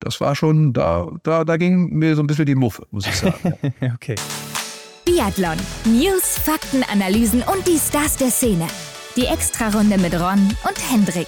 das war schon, da, da, da ging mir so ein bisschen die Muffe, muss ich sagen. okay. Biathlon. News, Fakten, Analysen und die Stars der Szene. Die Extrarunde mit Ron und Hendrik.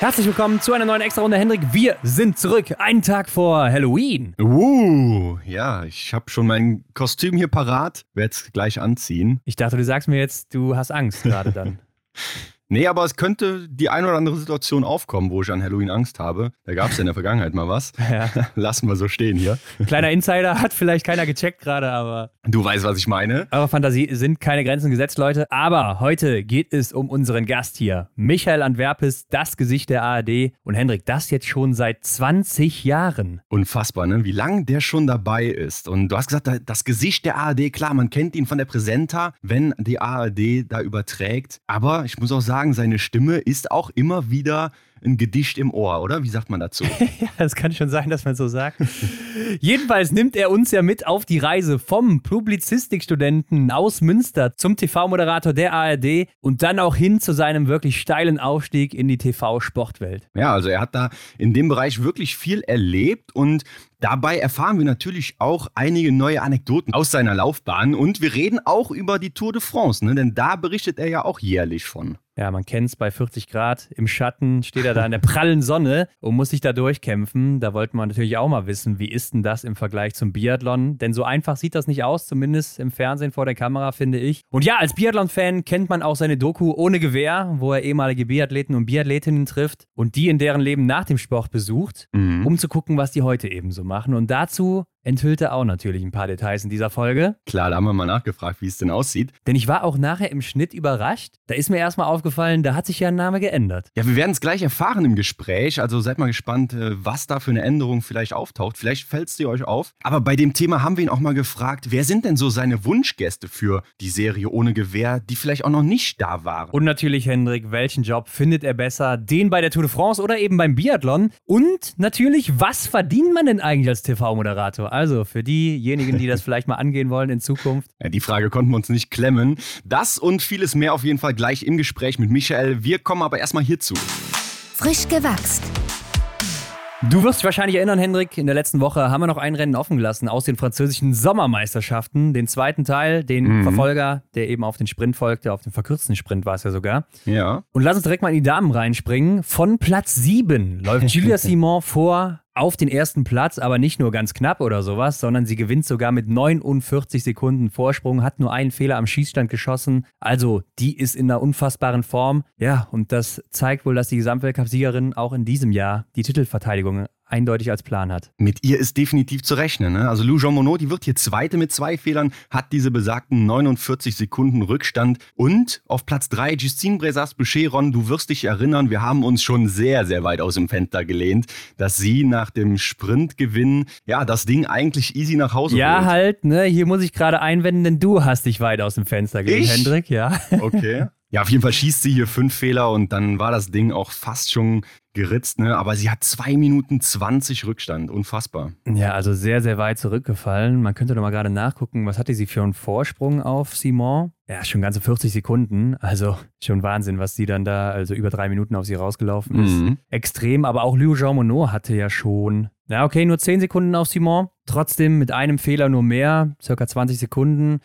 Herzlich willkommen zu einer neuen Extra-Runde, Hendrik. Wir sind zurück, einen Tag vor Halloween. Uh, ja, ich habe schon mein Kostüm hier parat, werde es gleich anziehen. Ich dachte, du sagst mir jetzt, du hast Angst gerade dann. Nee, aber es könnte die ein oder andere Situation aufkommen, wo ich an Halloween Angst habe. Da gab es ja in der Vergangenheit mal was. Ja. Lassen wir so stehen hier. Kleiner Insider hat vielleicht keiner gecheckt gerade, aber. Du weißt, was ich meine. Aber Fantasie sind keine Grenzen gesetzt, Leute. Aber heute geht es um unseren Gast hier. Michael Antwerpes, das Gesicht der ARD. Und Hendrik, das jetzt schon seit 20 Jahren. Unfassbar, ne? Wie lange der schon dabei ist. Und du hast gesagt, das Gesicht der ARD, klar, man kennt ihn von der Präsenta, wenn die ARD da überträgt. Aber ich muss auch sagen, sagen, seine Stimme ist auch immer wieder ein Gedicht im Ohr, oder? Wie sagt man dazu? ja, das kann schon sein, dass man so sagt. Jedenfalls nimmt er uns ja mit auf die Reise vom Publizistikstudenten aus Münster zum TV-Moderator der ARD und dann auch hin zu seinem wirklich steilen Aufstieg in die TV-Sportwelt. Ja, also er hat da in dem Bereich wirklich viel erlebt und Dabei erfahren wir natürlich auch einige neue Anekdoten aus seiner Laufbahn und wir reden auch über die Tour de France, ne? denn da berichtet er ja auch jährlich von. Ja, man kennt es bei 40 Grad im Schatten, steht er da in der prallen Sonne und muss sich da durchkämpfen. Da wollte man natürlich auch mal wissen, wie ist denn das im Vergleich zum Biathlon? Denn so einfach sieht das nicht aus, zumindest im Fernsehen vor der Kamera, finde ich. Und ja, als Biathlon-Fan kennt man auch seine Doku ohne Gewehr, wo er ehemalige Biathleten und Biathletinnen trifft und die in deren Leben nach dem Sport besucht, mhm. um zu gucken, was die heute eben so machen. Und dazu enthüllte auch natürlich ein paar Details in dieser Folge. Klar, da haben wir mal nachgefragt, wie es denn aussieht. Denn ich war auch nachher im Schnitt überrascht. Da ist mir erstmal aufgefallen, da hat sich ja ein Name geändert. Ja, wir werden es gleich erfahren im Gespräch. Also seid mal gespannt, äh, was da für eine Änderung vielleicht auftaucht. Vielleicht fällt es dir euch auf. Aber bei dem Thema haben wir ihn auch mal gefragt, wer sind denn so seine Wunschgäste für die Serie ohne Gewehr, die vielleicht auch noch nicht da waren? Und natürlich, Hendrik, welchen Job findet er besser? Den bei der Tour de France oder eben beim Biathlon? Und natürlich, was verdient man denn eigentlich als TV-Moderator? Also für diejenigen, die das vielleicht mal angehen wollen in Zukunft. Ja, die Frage konnten wir uns nicht klemmen. Das und vieles mehr auf jeden Fall gleich im Gespräch mit Michael. Wir kommen aber erstmal hierzu. Frisch gewachst. Du wirst dich wahrscheinlich erinnern, Hendrik, in der letzten Woche haben wir noch ein Rennen offen gelassen aus den französischen Sommermeisterschaften. Den zweiten Teil, den mhm. Verfolger, der eben auf den Sprint folgte, auf den verkürzten Sprint war es ja sogar. Ja. Und lass uns direkt mal in die Damen reinspringen. Von Platz 7 läuft Julia Simon vor auf den ersten Platz, aber nicht nur ganz knapp oder sowas, sondern sie gewinnt sogar mit 49 Sekunden Vorsprung, hat nur einen Fehler am Schießstand geschossen. Also, die ist in einer unfassbaren Form. Ja, und das zeigt wohl, dass die Gesamtweltcup-Siegerin auch in diesem Jahr die Titelverteidigung eindeutig als Plan hat. Mit ihr ist definitiv zu rechnen. Ne? Also Lou Jean Monod, die wird hier Zweite mit zwei Fehlern, hat diese besagten 49 Sekunden Rückstand. Und auf Platz 3 Justine Brezas-Boucheron, du wirst dich erinnern, wir haben uns schon sehr, sehr weit aus dem Fenster gelehnt, dass sie nach dem Sprintgewinn, ja, das Ding eigentlich easy nach Hause Ja, holt. halt, ne, hier muss ich gerade einwenden, denn du hast dich weit aus dem Fenster gelehnt, Hendrik, ja. Okay. Ja, auf jeden Fall schießt sie hier fünf Fehler und dann war das Ding auch fast schon geritzt, ne? Aber sie hat zwei Minuten 20 Rückstand. Unfassbar. Ja, also sehr, sehr weit zurückgefallen. Man könnte doch mal gerade nachgucken, was hatte sie für einen Vorsprung auf Simon? Ja, schon ganze 40 Sekunden. Also schon Wahnsinn, was sie dann da, also über drei Minuten auf sie rausgelaufen ist. Mhm. Extrem, aber auch Liu Jean Monod hatte ja schon, ja, okay, nur 10 Sekunden auf Simon. Trotzdem mit einem Fehler nur mehr, circa 20 Sekunden.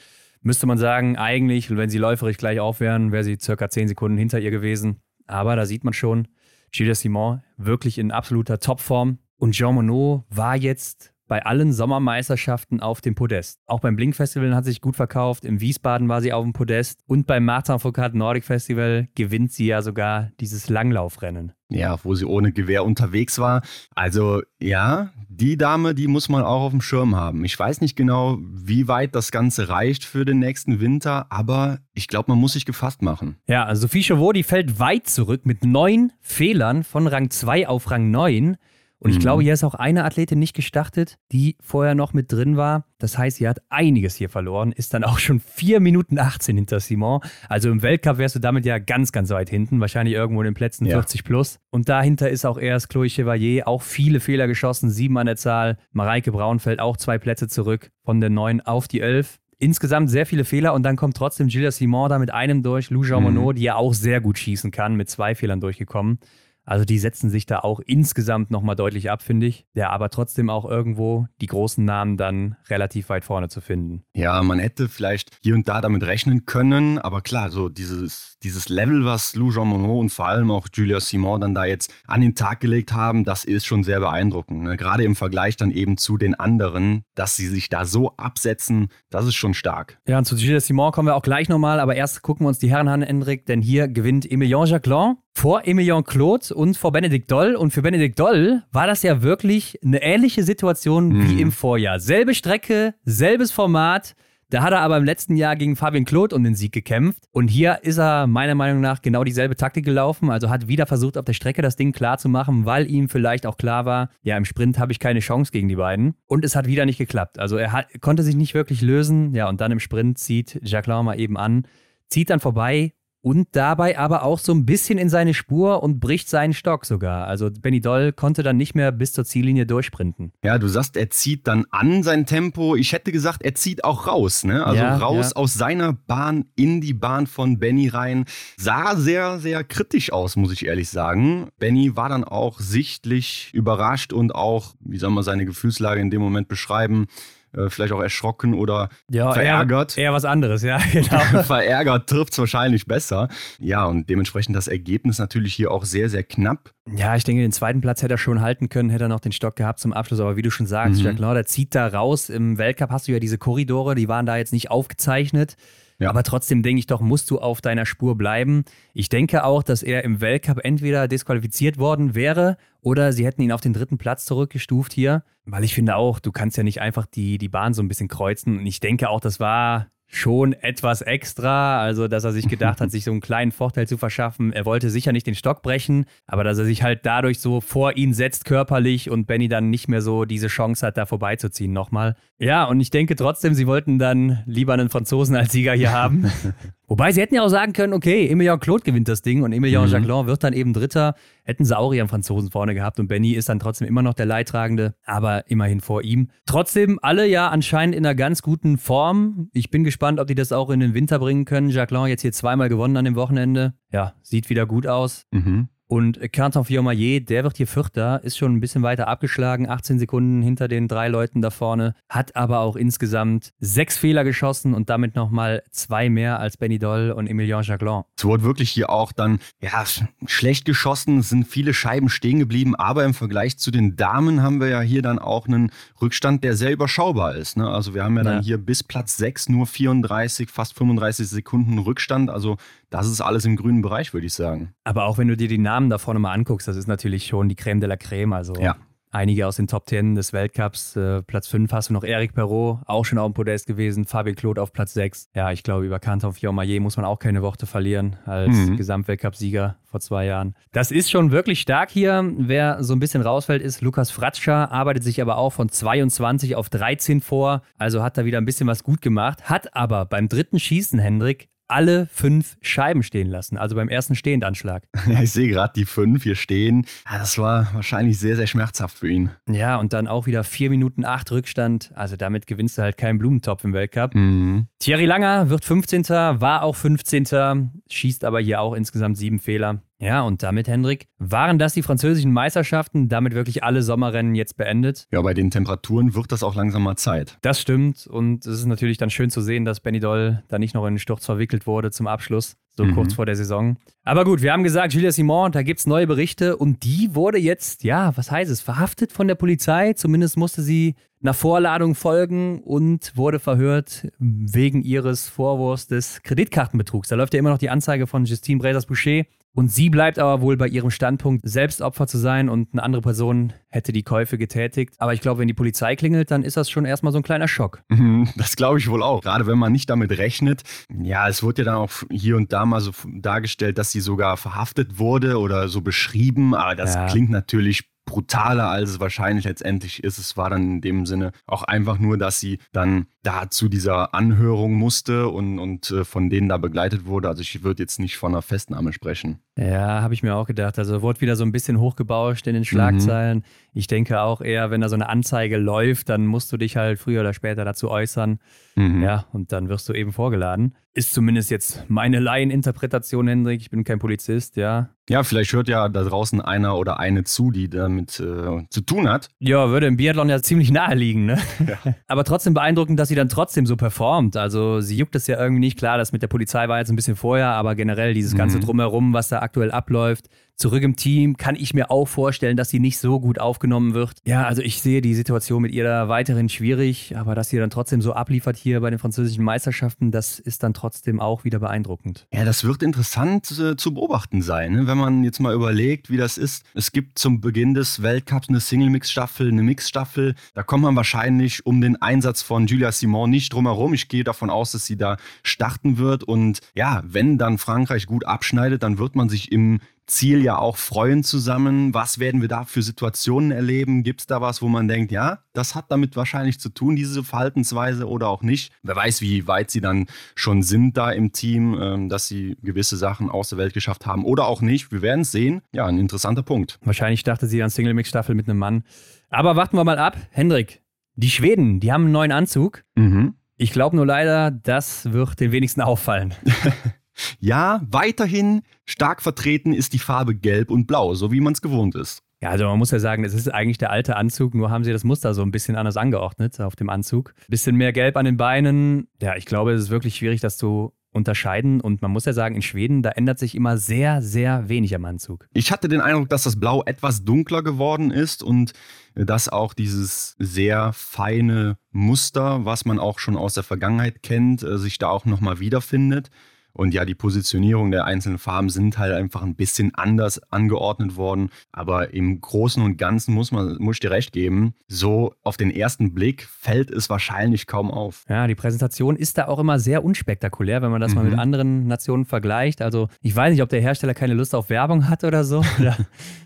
Müsste man sagen, eigentlich, wenn sie läuferisch gleich auf wären, wäre sie circa 10 Sekunden hinter ihr gewesen. Aber da sieht man schon, Gilles Simon wirklich in absoluter Topform. Und Jean Monod war jetzt bei allen Sommermeisterschaften auf dem Podest. Auch beim Blink Festival hat sich gut verkauft. Im Wiesbaden war sie auf dem Podest. Und beim Martin Foucault Nordic Festival gewinnt sie ja sogar dieses Langlaufrennen. Ja, wo sie ohne Gewehr unterwegs war. Also ja, die Dame, die muss man auch auf dem Schirm haben. Ich weiß nicht genau, wie weit das Ganze reicht für den nächsten Winter, aber ich glaube, man muss sich gefasst machen. Ja, Sophie Chauveau, die fällt weit zurück mit neun Fehlern von Rang 2 auf Rang 9. Und ich mhm. glaube, hier ist auch eine Athletin nicht gestartet, die vorher noch mit drin war. Das heißt, sie hat einiges hier verloren, ist dann auch schon 4 Minuten 18 hinter Simon. Also im Weltcup wärst du damit ja ganz, ganz weit hinten, wahrscheinlich irgendwo in den Plätzen ja. 40 plus. Und dahinter ist auch erst Chloe Chevalier, auch viele Fehler geschossen, sieben an der Zahl. Mareike Braunfeld auch zwei Plätze zurück von der 9 auf die 11 insgesamt sehr viele Fehler und dann kommt trotzdem Gilles Simon da mit einem durch, Lou Jean mhm. Monod, die ja auch sehr gut schießen kann, mit zwei Fehlern durchgekommen. Also die setzen sich da auch insgesamt nochmal deutlich ab, finde ich. Ja, aber trotzdem auch irgendwo die großen Namen dann relativ weit vorne zu finden. Ja, man hätte vielleicht hier und da damit rechnen können, aber klar, so dieses, dieses Level, was Lou Jean Monod und vor allem auch Julia Simon dann da jetzt an den Tag gelegt haben, das ist schon sehr beeindruckend. Ne? Gerade im Vergleich dann eben zu den anderen, dass sie sich da so absetzen, das ist schon stark. Ja, und zu Julia Simon kommen wir auch gleich nochmal, aber erst gucken wir uns die Herren an, Hendrik, denn hier gewinnt Emilien Jacquelin vor Emilien Claude und vor Benedikt Doll. Und für Benedikt Doll war das ja wirklich eine ähnliche Situation mhm. wie im Vorjahr. Selbe Strecke, selbes Format. Da hat er aber im letzten Jahr gegen Fabian Claude um den Sieg gekämpft. Und hier ist er meiner Meinung nach genau dieselbe Taktik gelaufen. Also hat wieder versucht, auf der Strecke das Ding klar zu machen, weil ihm vielleicht auch klar war, ja, im Sprint habe ich keine Chance gegen die beiden. Und es hat wieder nicht geklappt. Also er hat, konnte sich nicht wirklich lösen. Ja, und dann im Sprint zieht Jacqueline mal eben an, zieht dann vorbei und dabei aber auch so ein bisschen in seine Spur und bricht seinen Stock sogar. Also Benny Doll konnte dann nicht mehr bis zur Ziellinie durchsprinten. Ja, du sagst, er zieht dann an sein Tempo. Ich hätte gesagt, er zieht auch raus, ne? Also ja, raus ja. aus seiner Bahn in die Bahn von Benny rein. Sah sehr, sehr kritisch aus, muss ich ehrlich sagen. Benny war dann auch sichtlich überrascht und auch, wie soll man seine Gefühlslage in dem Moment beschreiben, äh, vielleicht auch erschrocken oder ja, verärgert. Eher, eher was anderes, ja, genau. verärgert trifft es wahrscheinlich besser. Ja, und dementsprechend das Ergebnis natürlich hier auch sehr, sehr knapp. Ja, ich denke, den zweiten Platz hätte er schon halten können, hätte er noch den Stock gehabt zum Abschluss. Aber wie du schon sagst, mhm. Jacques der zieht da raus. Im Weltcup hast du ja diese Korridore, die waren da jetzt nicht aufgezeichnet. Ja. Aber trotzdem denke ich doch, musst du auf deiner Spur bleiben. Ich denke auch, dass er im Weltcup entweder disqualifiziert worden wäre oder sie hätten ihn auf den dritten Platz zurückgestuft hier. Weil ich finde auch, du kannst ja nicht einfach die, die Bahn so ein bisschen kreuzen. Und ich denke auch, das war schon etwas extra. Also, dass er sich gedacht hat, sich so einen kleinen Vorteil zu verschaffen. Er wollte sicher nicht den Stock brechen, aber dass er sich halt dadurch so vor ihn setzt körperlich und Benny dann nicht mehr so diese Chance hat, da vorbeizuziehen nochmal. Ja, und ich denke trotzdem, sie wollten dann lieber einen Franzosen als Sieger hier haben. Wobei sie hätten ja auch sagen können, okay, Emilien Claude gewinnt das Ding und Emilien mhm. Jacquelin wird dann eben Dritter. Hätten sie auch ihren Franzosen vorne gehabt und Benny ist dann trotzdem immer noch der Leidtragende, aber immerhin vor ihm. Trotzdem alle ja anscheinend in einer ganz guten Form. Ich bin gespannt, ob die das auch in den Winter bringen können. Jacquelin jetzt hier zweimal gewonnen an dem Wochenende. Ja, sieht wieder gut aus. Mhm. Und Quentin Fillon-Maillet, der wird hier Vierter, ist schon ein bisschen weiter abgeschlagen, 18 Sekunden hinter den drei Leuten da vorne, hat aber auch insgesamt sechs Fehler geschossen und damit nochmal zwei mehr als Benny Doll und Emilien Jacquelin. Es wurde wirklich hier auch dann, ja, schlecht geschossen, es sind viele Scheiben stehen geblieben, aber im Vergleich zu den Damen haben wir ja hier dann auch einen Rückstand, der sehr überschaubar ist. Ne? Also wir haben ja dann ja. hier bis Platz 6 nur 34, fast 35 Sekunden Rückstand, also das ist alles im grünen Bereich, würde ich sagen. Aber auch wenn du dir die Namen da vorne mal anguckst, das ist natürlich schon die Creme de la Creme. Also ja. einige aus den Top 10 des Weltcups. Äh, Platz 5 hast du noch Eric Perrault, auch schon auf dem Podest gewesen. Fabien Claude auf Platz 6. Ja, ich glaube, über Canton Fiormaillet muss man auch keine Worte verlieren als mhm. Gesamtweltcup-Sieger vor zwei Jahren. Das ist schon wirklich stark hier. Wer so ein bisschen rausfällt, ist Lukas Fratscher, arbeitet sich aber auch von 22 auf 13 vor. Also hat da wieder ein bisschen was gut gemacht. Hat aber beim dritten Schießen, Hendrik, alle fünf Scheiben stehen lassen, also beim ersten Stehendanschlag. Ja, ich sehe gerade die fünf hier stehen. Ja, das war wahrscheinlich sehr, sehr schmerzhaft für ihn. Ja, und dann auch wieder vier Minuten acht Rückstand. Also damit gewinnst du halt keinen Blumentopf im Weltcup. Mhm. Thierry Langer wird 15. war auch 15. schießt aber hier auch insgesamt sieben Fehler. Ja, und damit, Hendrik, waren das die französischen Meisterschaften, damit wirklich alle Sommerrennen jetzt beendet? Ja, bei den Temperaturen wird das auch langsam mal Zeit. Das stimmt und es ist natürlich dann schön zu sehen, dass Benny Doll da nicht noch in den Sturz verwickelt wurde zum Abschluss, so mhm. kurz vor der Saison. Aber gut, wir haben gesagt, Julia Simon, da gibt es neue Berichte und die wurde jetzt, ja, was heißt es, verhaftet von der Polizei. Zumindest musste sie einer Vorladung folgen und wurde verhört wegen ihres Vorwurfs des Kreditkartenbetrugs. Da läuft ja immer noch die Anzeige von Justine Bresers-Boucher und sie bleibt aber wohl bei ihrem Standpunkt, selbst Opfer zu sein und eine andere Person hätte die Käufe getätigt. Aber ich glaube, wenn die Polizei klingelt, dann ist das schon erstmal so ein kleiner Schock. Mhm, das glaube ich wohl auch. Gerade wenn man nicht damit rechnet. Ja, es wurde ja dann auch hier und da mal so dargestellt, dass sie sogar verhaftet wurde oder so beschrieben. Aber das ja. klingt natürlich brutaler, als es wahrscheinlich letztendlich ist. Es war dann in dem Sinne auch einfach nur, dass sie dann da zu dieser Anhörung musste und, und äh, von denen da begleitet wurde. Also ich würde jetzt nicht von einer Festnahme sprechen. Ja, habe ich mir auch gedacht. Also wurde wieder so ein bisschen hochgebauscht in den Schlagzeilen. Mhm. Ich denke auch eher, wenn da so eine Anzeige läuft, dann musst du dich halt früher oder später dazu äußern. Mhm. Ja, und dann wirst du eben vorgeladen. Ist zumindest jetzt meine Laieninterpretation, Hendrik. Ich bin kein Polizist, ja. Ja, vielleicht hört ja da draußen einer oder eine zu, die damit äh, zu tun hat. Ja, würde im Biathlon ja ziemlich nahe liegen, ne? Ja. Aber trotzdem beeindruckend, dass sie dann trotzdem so performt. Also sie juckt es ja irgendwie nicht. Klar, das mit der Polizei war jetzt ein bisschen vorher, aber generell dieses ganze mhm. Drumherum, was da aktuell abläuft, zurück im Team, kann ich mir auch vorstellen, dass sie nicht so gut aufgenommen wird. Ja, also ich sehe die Situation mit ihr da weiterhin schwierig, aber dass sie dann trotzdem so abliefert hier bei den französischen Meisterschaften, das ist dann trotzdem auch wieder beeindruckend. Ja, das wird interessant äh, zu beobachten sein, ne? wenn man jetzt mal überlegt, wie das ist. Es gibt zum Beginn des Weltcups eine Single-Mix-Staffel, eine Mix-Staffel. Da kommt man wahrscheinlich um den Einsatz von Julia Simon nicht drum herum. Ich gehe davon aus, dass sie da starten wird. Und ja, wenn dann Frankreich gut abschneidet, dann wird man sich im Ziel ja auch freuen zusammen. Was werden wir da für Situationen erleben? Gibt es da was, wo man denkt, ja, das hat damit wahrscheinlich zu tun, diese Verhaltensweise oder auch nicht? Wer weiß, wie weit sie dann schon sind da im Team, ähm, dass sie gewisse Sachen aus der Welt geschafft haben oder auch nicht. Wir werden es sehen. Ja, ein interessanter Punkt. Wahrscheinlich dachte sie an Single-Mix-Staffel mit einem Mann. Aber warten wir mal ab. Hendrik, die Schweden, die haben einen neuen Anzug. Mhm. Ich glaube nur leider, das wird den wenigsten auffallen. Ja, weiterhin stark vertreten ist die Farbe Gelb und Blau, so wie man es gewohnt ist. Ja, also man muss ja sagen, es ist eigentlich der alte Anzug, nur haben sie das Muster so ein bisschen anders angeordnet auf dem Anzug. Bisschen mehr Gelb an den Beinen. Ja, ich glaube, es ist wirklich schwierig, das zu unterscheiden. Und man muss ja sagen, in Schweden, da ändert sich immer sehr, sehr wenig am Anzug. Ich hatte den Eindruck, dass das Blau etwas dunkler geworden ist und dass auch dieses sehr feine Muster, was man auch schon aus der Vergangenheit kennt, äh, sich da auch nochmal wiederfindet. Und ja, die Positionierung der einzelnen Farben sind halt einfach ein bisschen anders angeordnet worden. Aber im Großen und Ganzen muss man, muss ich dir recht geben, so auf den ersten Blick fällt es wahrscheinlich kaum auf. Ja, die Präsentation ist da auch immer sehr unspektakulär, wenn man das mhm. mal mit mhm. anderen Nationen vergleicht. Also ich weiß nicht, ob der Hersteller keine Lust auf Werbung hat oder so. da,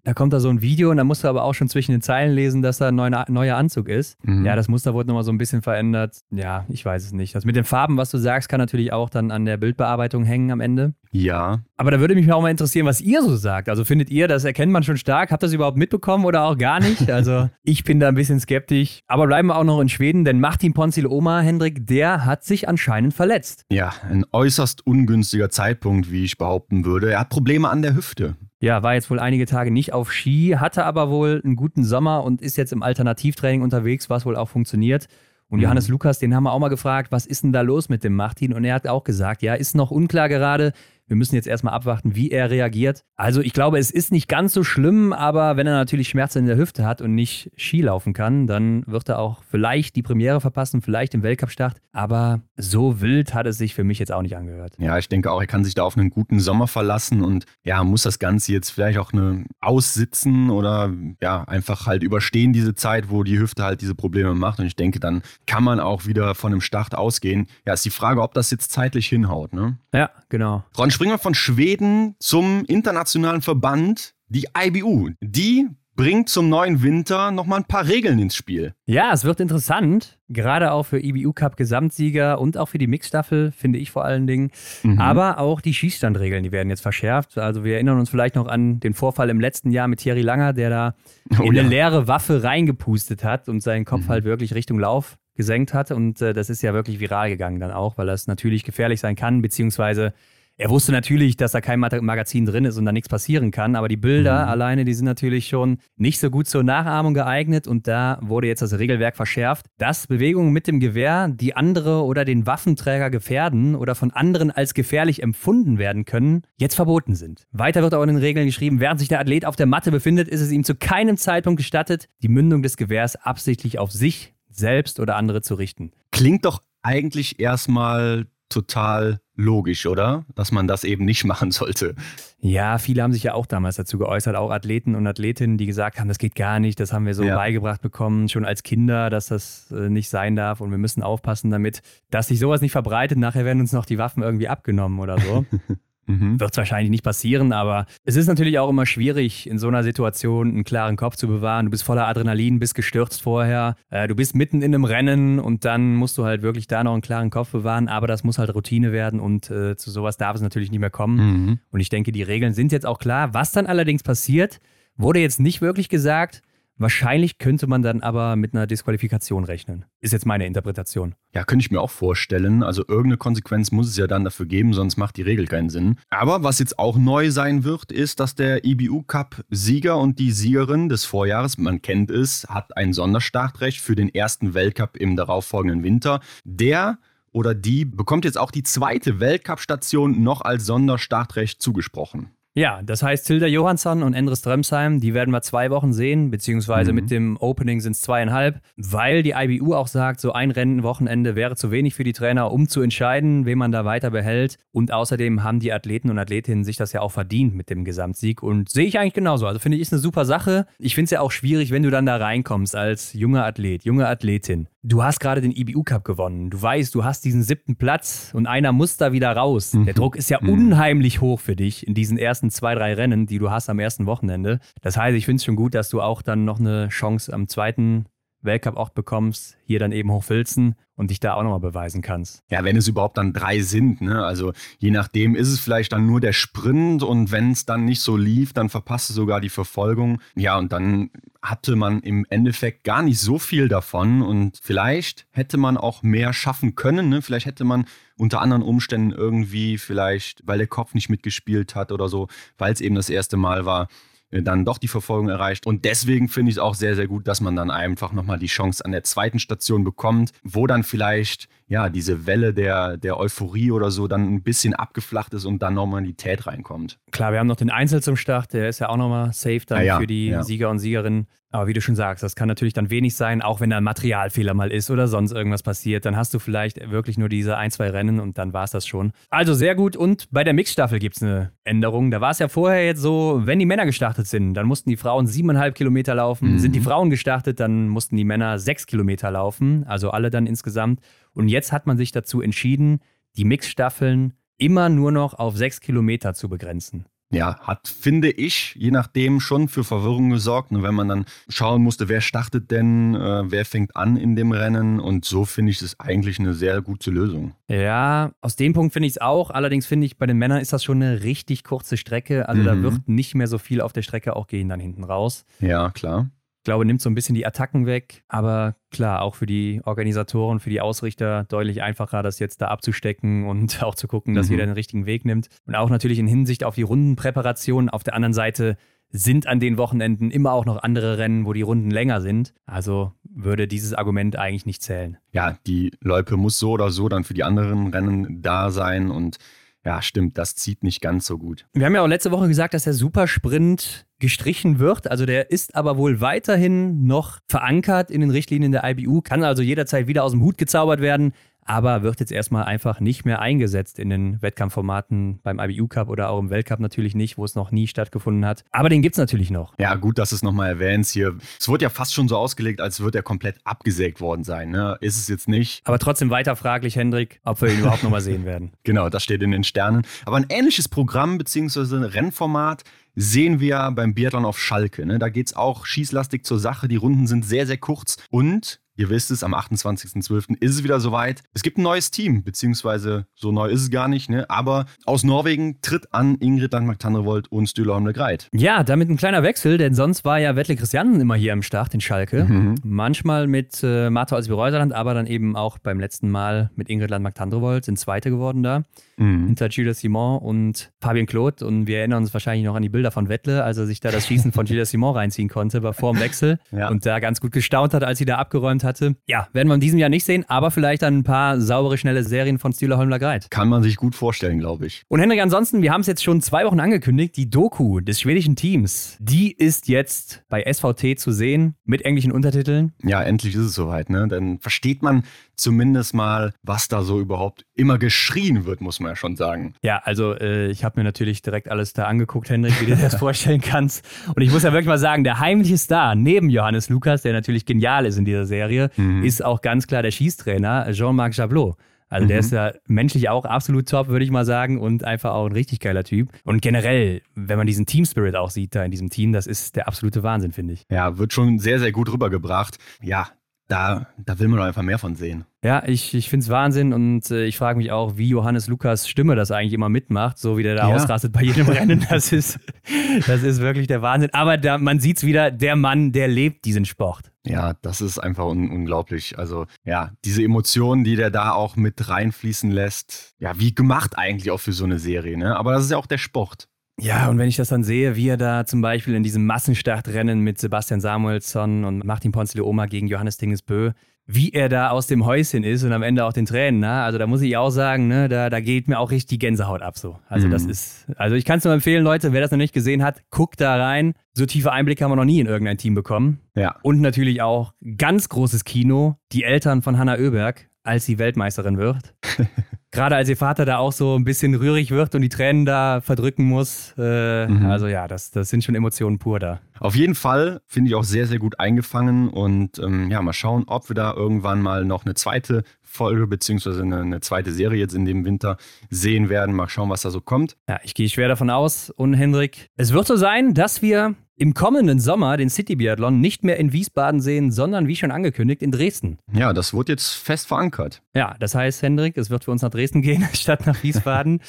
da, kommt da so ein Video und da musst du aber auch schon zwischen den Zeilen lesen, dass da ein neuer, neuer Anzug ist. Mhm. Ja, das Muster wurde nochmal so ein bisschen verändert. Ja, ich weiß es nicht. Das mit den Farben, was du sagst, kann natürlich auch dann an der Bildbearbeitung Bewertung hängen am Ende. Ja. Aber da würde mich auch mal interessieren, was ihr so sagt. Also findet ihr, das erkennt man schon stark? Habt ihr das überhaupt mitbekommen oder auch gar nicht? Also ich bin da ein bisschen skeptisch. Aber bleiben wir auch noch in Schweden, denn Martin Ponzil Oma, Hendrik, der hat sich anscheinend verletzt. Ja, ein äußerst ungünstiger Zeitpunkt, wie ich behaupten würde. Er hat Probleme an der Hüfte. Ja, war jetzt wohl einige Tage nicht auf Ski, hatte aber wohl einen guten Sommer und ist jetzt im Alternativtraining unterwegs, was wohl auch funktioniert. Und mhm. Johannes Lukas, den haben wir auch mal gefragt, was ist denn da los mit dem Martin? Und er hat auch gesagt, ja, ist noch unklar gerade. Wir müssen jetzt erstmal abwarten, wie er reagiert. Also ich glaube, es ist nicht ganz so schlimm, aber wenn er natürlich Schmerzen in der Hüfte hat und nicht Ski laufen kann, dann wird er auch vielleicht die Premiere verpassen, vielleicht im Weltcup-Start. Aber so wild hat es sich für mich jetzt auch nicht angehört. Ja, ich denke auch, er kann sich da auf einen guten Sommer verlassen und ja, muss das Ganze jetzt vielleicht auch eine aussitzen oder ja, einfach halt überstehen diese Zeit, wo die Hüfte halt diese Probleme macht. Und ich denke, dann kann man auch wieder von einem Start ausgehen. Ja, ist die Frage, ob das jetzt zeitlich hinhaut, ne? Ja, genau. Ron springen wir von Schweden zum internationalen Verband, die IBU. Die bringt zum neuen Winter nochmal ein paar Regeln ins Spiel. Ja, es wird interessant. Gerade auch für IBU Cup Gesamtsieger und auch für die Mixstaffel, finde ich vor allen Dingen. Mhm. Aber auch die Schießstandregeln, die werden jetzt verschärft. Also wir erinnern uns vielleicht noch an den Vorfall im letzten Jahr mit Thierry Langer, der da oh, in eine ja. leere Waffe reingepustet hat und seinen Kopf mhm. halt wirklich Richtung Lauf gesenkt hat. Und äh, das ist ja wirklich viral gegangen dann auch, weil das natürlich gefährlich sein kann, beziehungsweise er wusste natürlich, dass da kein Magazin drin ist und da nichts passieren kann, aber die Bilder mhm. alleine, die sind natürlich schon nicht so gut zur Nachahmung geeignet und da wurde jetzt das Regelwerk verschärft, dass Bewegungen mit dem Gewehr, die andere oder den Waffenträger gefährden oder von anderen als gefährlich empfunden werden können, jetzt verboten sind. Weiter wird auch in den Regeln geschrieben, während sich der Athlet auf der Matte befindet, ist es ihm zu keinem Zeitpunkt gestattet, die Mündung des Gewehrs absichtlich auf sich selbst oder andere zu richten. Klingt doch eigentlich erstmal total logisch, oder? Dass man das eben nicht machen sollte. Ja, viele haben sich ja auch damals dazu geäußert, auch Athleten und Athletinnen, die gesagt haben, das geht gar nicht, das haben wir so ja. beigebracht bekommen, schon als Kinder, dass das äh, nicht sein darf und wir müssen aufpassen damit, dass sich sowas nicht verbreitet. Nachher werden uns noch die Waffen irgendwie abgenommen oder so. Mhm. Wird es wahrscheinlich nicht passieren, aber es ist natürlich auch immer schwierig, in so einer Situation einen klaren Kopf zu bewahren. Du bist voller Adrenalin, bist gestürzt vorher, äh, du bist mitten in einem Rennen und dann musst du halt wirklich da noch einen klaren Kopf bewahren, aber das muss halt Routine werden und äh, zu sowas darf es natürlich nicht mehr kommen. Mhm. Und ich denke, die Regeln sind jetzt auch klar. Was dann allerdings passiert, wurde jetzt nicht wirklich gesagt. Wahrscheinlich könnte man dann aber mit einer Disqualifikation rechnen. Ist jetzt meine Interpretation. Ja, könnte ich mir auch vorstellen. Also irgendeine Konsequenz muss es ja dann dafür geben, sonst macht die Regel keinen Sinn. Aber was jetzt auch neu sein wird, ist, dass der IBU Cup Sieger und die Siegerin des Vorjahres, man kennt es, hat ein Sonderstartrecht für den ersten Weltcup im darauffolgenden Winter. Der oder die bekommt jetzt auch die zweite Weltcup-Station noch als Sonderstartrecht zugesprochen. Ja, das heißt, Tilda Johansson und Endres Dremsheim, die werden wir zwei Wochen sehen, beziehungsweise mhm. mit dem Opening sind es zweieinhalb, weil die IBU auch sagt, so ein Rennenwochenende wäre zu wenig für die Trainer, um zu entscheiden, wen man da weiter behält. Und außerdem haben die Athleten und Athletinnen sich das ja auch verdient mit dem Gesamtsieg. Und sehe ich eigentlich genauso. Also finde ich, ist eine super Sache. Ich finde es ja auch schwierig, wenn du dann da reinkommst als junger Athlet, junge Athletin du hast gerade den IBU Cup gewonnen. Du weißt, du hast diesen siebten Platz und einer muss da wieder raus. Mhm. Der Druck ist ja mhm. unheimlich hoch für dich in diesen ersten zwei, drei Rennen, die du hast am ersten Wochenende. Das heißt, ich finde es schon gut, dass du auch dann noch eine Chance am zweiten Weltcup auch bekommst, hier dann eben hochfilzen und dich da auch nochmal beweisen kannst. Ja, wenn es überhaupt dann drei sind, ne? Also je nachdem ist es vielleicht dann nur der Sprint und wenn es dann nicht so lief, dann verpasst du sogar die Verfolgung. Ja, und dann hatte man im Endeffekt gar nicht so viel davon und vielleicht hätte man auch mehr schaffen können. Ne? Vielleicht hätte man unter anderen Umständen irgendwie vielleicht, weil der Kopf nicht mitgespielt hat oder so, weil es eben das erste Mal war, dann doch die Verfolgung erreicht. Und deswegen finde ich es auch sehr, sehr gut, dass man dann einfach nochmal die Chance an der zweiten Station bekommt, wo dann vielleicht ja diese Welle der, der Euphorie oder so dann ein bisschen abgeflacht ist und dann Normalität reinkommt. Klar, wir haben noch den Einzel zum Start, der ist ja auch nochmal safe dann ah ja, für die ja. Sieger und Siegerinnen. Aber wie du schon sagst, das kann natürlich dann wenig sein, auch wenn da ein Materialfehler mal ist oder sonst irgendwas passiert. Dann hast du vielleicht wirklich nur diese ein, zwei Rennen und dann war es das schon. Also sehr gut. Und bei der Mixstaffel gibt es eine Änderung. Da war es ja vorher jetzt so, wenn die Männer gestartet sind, dann mussten die Frauen siebeneinhalb Kilometer laufen. Mhm. Sind die Frauen gestartet, dann mussten die Männer sechs Kilometer laufen. Also alle dann insgesamt. Und jetzt hat man sich dazu entschieden, die Mixstaffeln immer nur noch auf sechs Kilometer zu begrenzen ja, hat, finde ich, je nachdem schon für Verwirrung gesorgt. Und wenn man dann schauen musste, wer startet denn, äh, wer fängt an in dem Rennen. Und so finde ich es eigentlich eine sehr gute Lösung. Ja, aus dem Punkt finde ich es auch. Allerdings finde ich, bei den Männern ist das schon eine richtig kurze Strecke. Also mhm. da wird nicht mehr so viel auf der Strecke auch gehen dann hinten raus. Ja, klar. Ich glaube, nimmt so ein bisschen die Attacken weg. Aber klar, auch für die Organisatoren, für die Ausrichter deutlich einfacher, das jetzt da abzustecken und auch zu gucken, dass mhm. jeder den richtigen Weg nimmt. Und auch natürlich in Hinsicht auf die Rundenpräparation. Auf der anderen Seite sind an den Wochenenden immer auch noch andere Rennen, wo die Runden länger sind. Also würde dieses Argument eigentlich nicht zählen. Ja, die Loipe muss so oder so dann für die anderen Rennen da sein und ja, stimmt, das zieht nicht ganz so gut. Wir haben ja auch letzte Woche gesagt, dass der Supersprint gestrichen wird. Also der ist aber wohl weiterhin noch verankert in den Richtlinien der IBU, kann also jederzeit wieder aus dem Hut gezaubert werden aber wird jetzt erstmal einfach nicht mehr eingesetzt in den Wettkampfformaten beim IBU Cup oder auch im Weltcup natürlich nicht, wo es noch nie stattgefunden hat. Aber den gibt es natürlich noch. Ja, gut, dass du es nochmal erwähnst hier. Es wurde ja fast schon so ausgelegt, als würde er komplett abgesägt worden sein. Ne? Ist es jetzt nicht. Aber trotzdem weiter fraglich, Hendrik, ob wir ihn überhaupt nochmal sehen werden. Genau, das steht in den Sternen. Aber ein ähnliches Programm bzw. Rennformat sehen wir beim Biathlon auf Schalke. Ne? Da geht es auch schießlastig zur Sache. Die Runden sind sehr, sehr kurz. Und Ihr wisst es, am 28.12. ist es wieder soweit. Es gibt ein neues Team, beziehungsweise so neu ist es gar nicht, ne? aber aus Norwegen tritt an Ingrid Landmark-Tandrevold und Stühle Holmle Greit. Ja, damit ein kleiner Wechsel, denn sonst war ja Wettle Christianen immer hier am Start in Schalke. Mhm. Manchmal mit äh, Martha als Reuserland, aber dann eben auch beim letzten Mal mit Ingrid Landmark-Tandrevold, sind Zweite geworden da. Mhm. Hinter Gilles Simon und Fabien Claude. Und wir erinnern uns wahrscheinlich noch an die Bilder von Wettle, als er sich da das Schießen von Gilles Simon reinziehen konnte, war vor dem Wechsel. Ja. Und da ganz gut gestaunt hat, als sie da abgeräumt hat hatte. Ja, werden wir in diesem Jahr nicht sehen, aber vielleicht dann ein paar saubere, schnelle Serien von Stühler Holmler Greit. Kann man sich gut vorstellen, glaube ich. Und Henrik, ansonsten, wir haben es jetzt schon zwei Wochen angekündigt, die Doku des schwedischen Teams, die ist jetzt bei SVT zu sehen mit englischen Untertiteln. Ja, endlich ist es soweit, ne? Dann versteht man zumindest mal, was da so überhaupt immer geschrien wird, muss man ja schon sagen. Ja, also äh, ich habe mir natürlich direkt alles da angeguckt, Hendrik, wie du dir das vorstellen kannst. Und ich muss ja wirklich mal sagen, der heimliche Star neben Johannes Lukas, der natürlich genial ist in dieser Serie, mhm. ist auch ganz klar der Schießtrainer Jean-Marc Jablot. Also der ist ja menschlich auch absolut top, würde ich mal sagen, und einfach auch ein richtig geiler Typ. Und generell, wenn man diesen Team Spirit auch sieht da in diesem Team, das ist der absolute Wahnsinn, finde ich. Ja, wird schon sehr, sehr gut rübergebracht. Ja, da, da will man doch einfach mehr von sehen. Ja, ich, ich finde es Wahnsinn und äh, ich frage mich auch, wie Johannes Lukas Stimme das eigentlich immer mitmacht, so wie der da Ja. ausrastet bei jedem Rennen. Das ist, das ist wirklich der Wahnsinn. Aber da, man sieht es wieder, der Mann, der lebt diesen Sport. Ja, das ist einfach un unglaublich. Also, ja, diese Emotionen, die der da auch mit reinfließen lässt. Ja, wie gemacht eigentlich auch für so eine Serie, ne? Aber das ist ja auch der Sport. Ja, und wenn ich das dann sehe, wie er da zum Beispiel in diesem Massenstartrennen mit Sebastian Samuelsson und Martin Ponce de Oma gegen Johannes Dingesbö, wie er da aus dem Häuschen ist und am Ende auch den Tränen, ne? Also da muss ich auch sagen, ne, da, da geht mir auch richtig die Gänsehaut ab so. Also das ist, also ich kann es nur empfehlen, Leute, wer das noch nicht gesehen hat, guckt da rein. So tiefe Einblicke haben wir noch nie in irgendein Team bekommen. Ja. Und natürlich auch ganz großes Kino, die Eltern von Hanna Oeberg, als sie Weltmeisterin wird. Gerade als ihr Vater da auch so ein bisschen rührig wird und die Tränen da verdrücken muss. Äh, Also ja, das, das sind schon Emotionen pur da. Auf jeden Fall finde ich auch sehr, sehr gut eingefangen und ähm, ja, mal schauen, ob wir da irgendwann mal noch eine zweite Folge beziehungsweise eine, eine zweite Serie jetzt in dem Winter sehen werden. Mal schauen, was da so kommt. Ja, ich gehe schwer davon aus. Und Hendrik, es wird so sein, dass wir im kommenden Sommer den City Biathlon nicht mehr in Wiesbaden sehen, sondern wie schon angekündigt in Dresden. Ja, das wurde jetzt fest verankert. Ja, das heißt, Hendrik, es wird für uns nach Dresden gehen, statt nach Wiesbaden.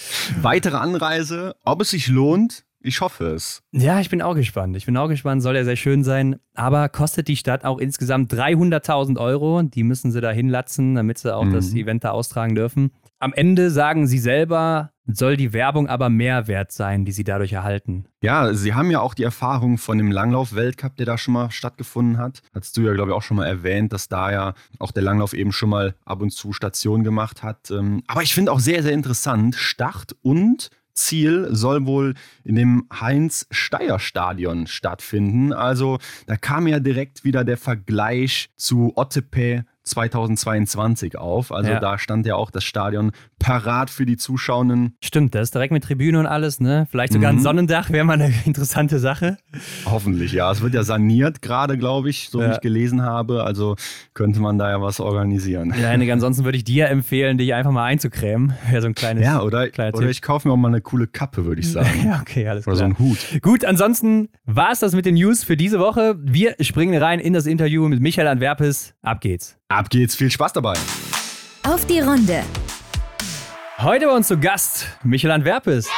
Weitere Anreise, ob es sich lohnt, ich hoffe es. Ja, ich bin auch gespannt. Ich bin auch gespannt, soll ja sehr schön sein. Aber kostet die Stadt auch insgesamt 300.000 Euro. Die müssen sie da hinlatzen, damit sie auch das Event da austragen dürfen. Am Ende sagen sie selber, soll die Werbung aber mehr wert sein, die sie dadurch erhalten. Ja, Sie haben ja auch die Erfahrung von dem Langlauf-Weltcup, der da schon mal stattgefunden hat. Hast du ja, glaube ich, auch schon mal erwähnt, dass da ja auch der Langlauf eben schon mal ab und zu Station gemacht hat. Ähm, Aber ich finde auch sehr, sehr interessant, Start und Ziel soll wohl in dem Heinz-Steier-Stadion stattfinden. Also da kam ja direkt wieder der Vergleich zu Ottepe 2022 auf. Also Ja. da stand ja auch das Stadion parat für die Zuschauenden. Stimmt, das ist direkt mit Tribüne und alles, ne? Vielleicht sogar ein Mhm. Sonnendach wäre mal eine interessante Sache. Hoffentlich, ja. Es wird ja saniert gerade, glaube ich, so wie Ja. ich gelesen habe. Also könnte man da ja was organisieren. Ja, Henrik, ansonsten würde ich dir empfehlen, dich einfach mal einzucremen. Wäre so ein kleines. Ja, oder, kleiner oder ich kaufe mir auch mal eine coole Kappe, würde ich sagen. Ja, okay, alles Oder so klar. einen Hut. Gut, ansonsten war es das mit den News für diese Woche. Wir springen rein in das Interview mit Michael Antwerpes. Ab geht's. Ab geht's, viel Spaß dabei. Auf die Runde. Heute bei uns zu Gast Michael Antwerpes.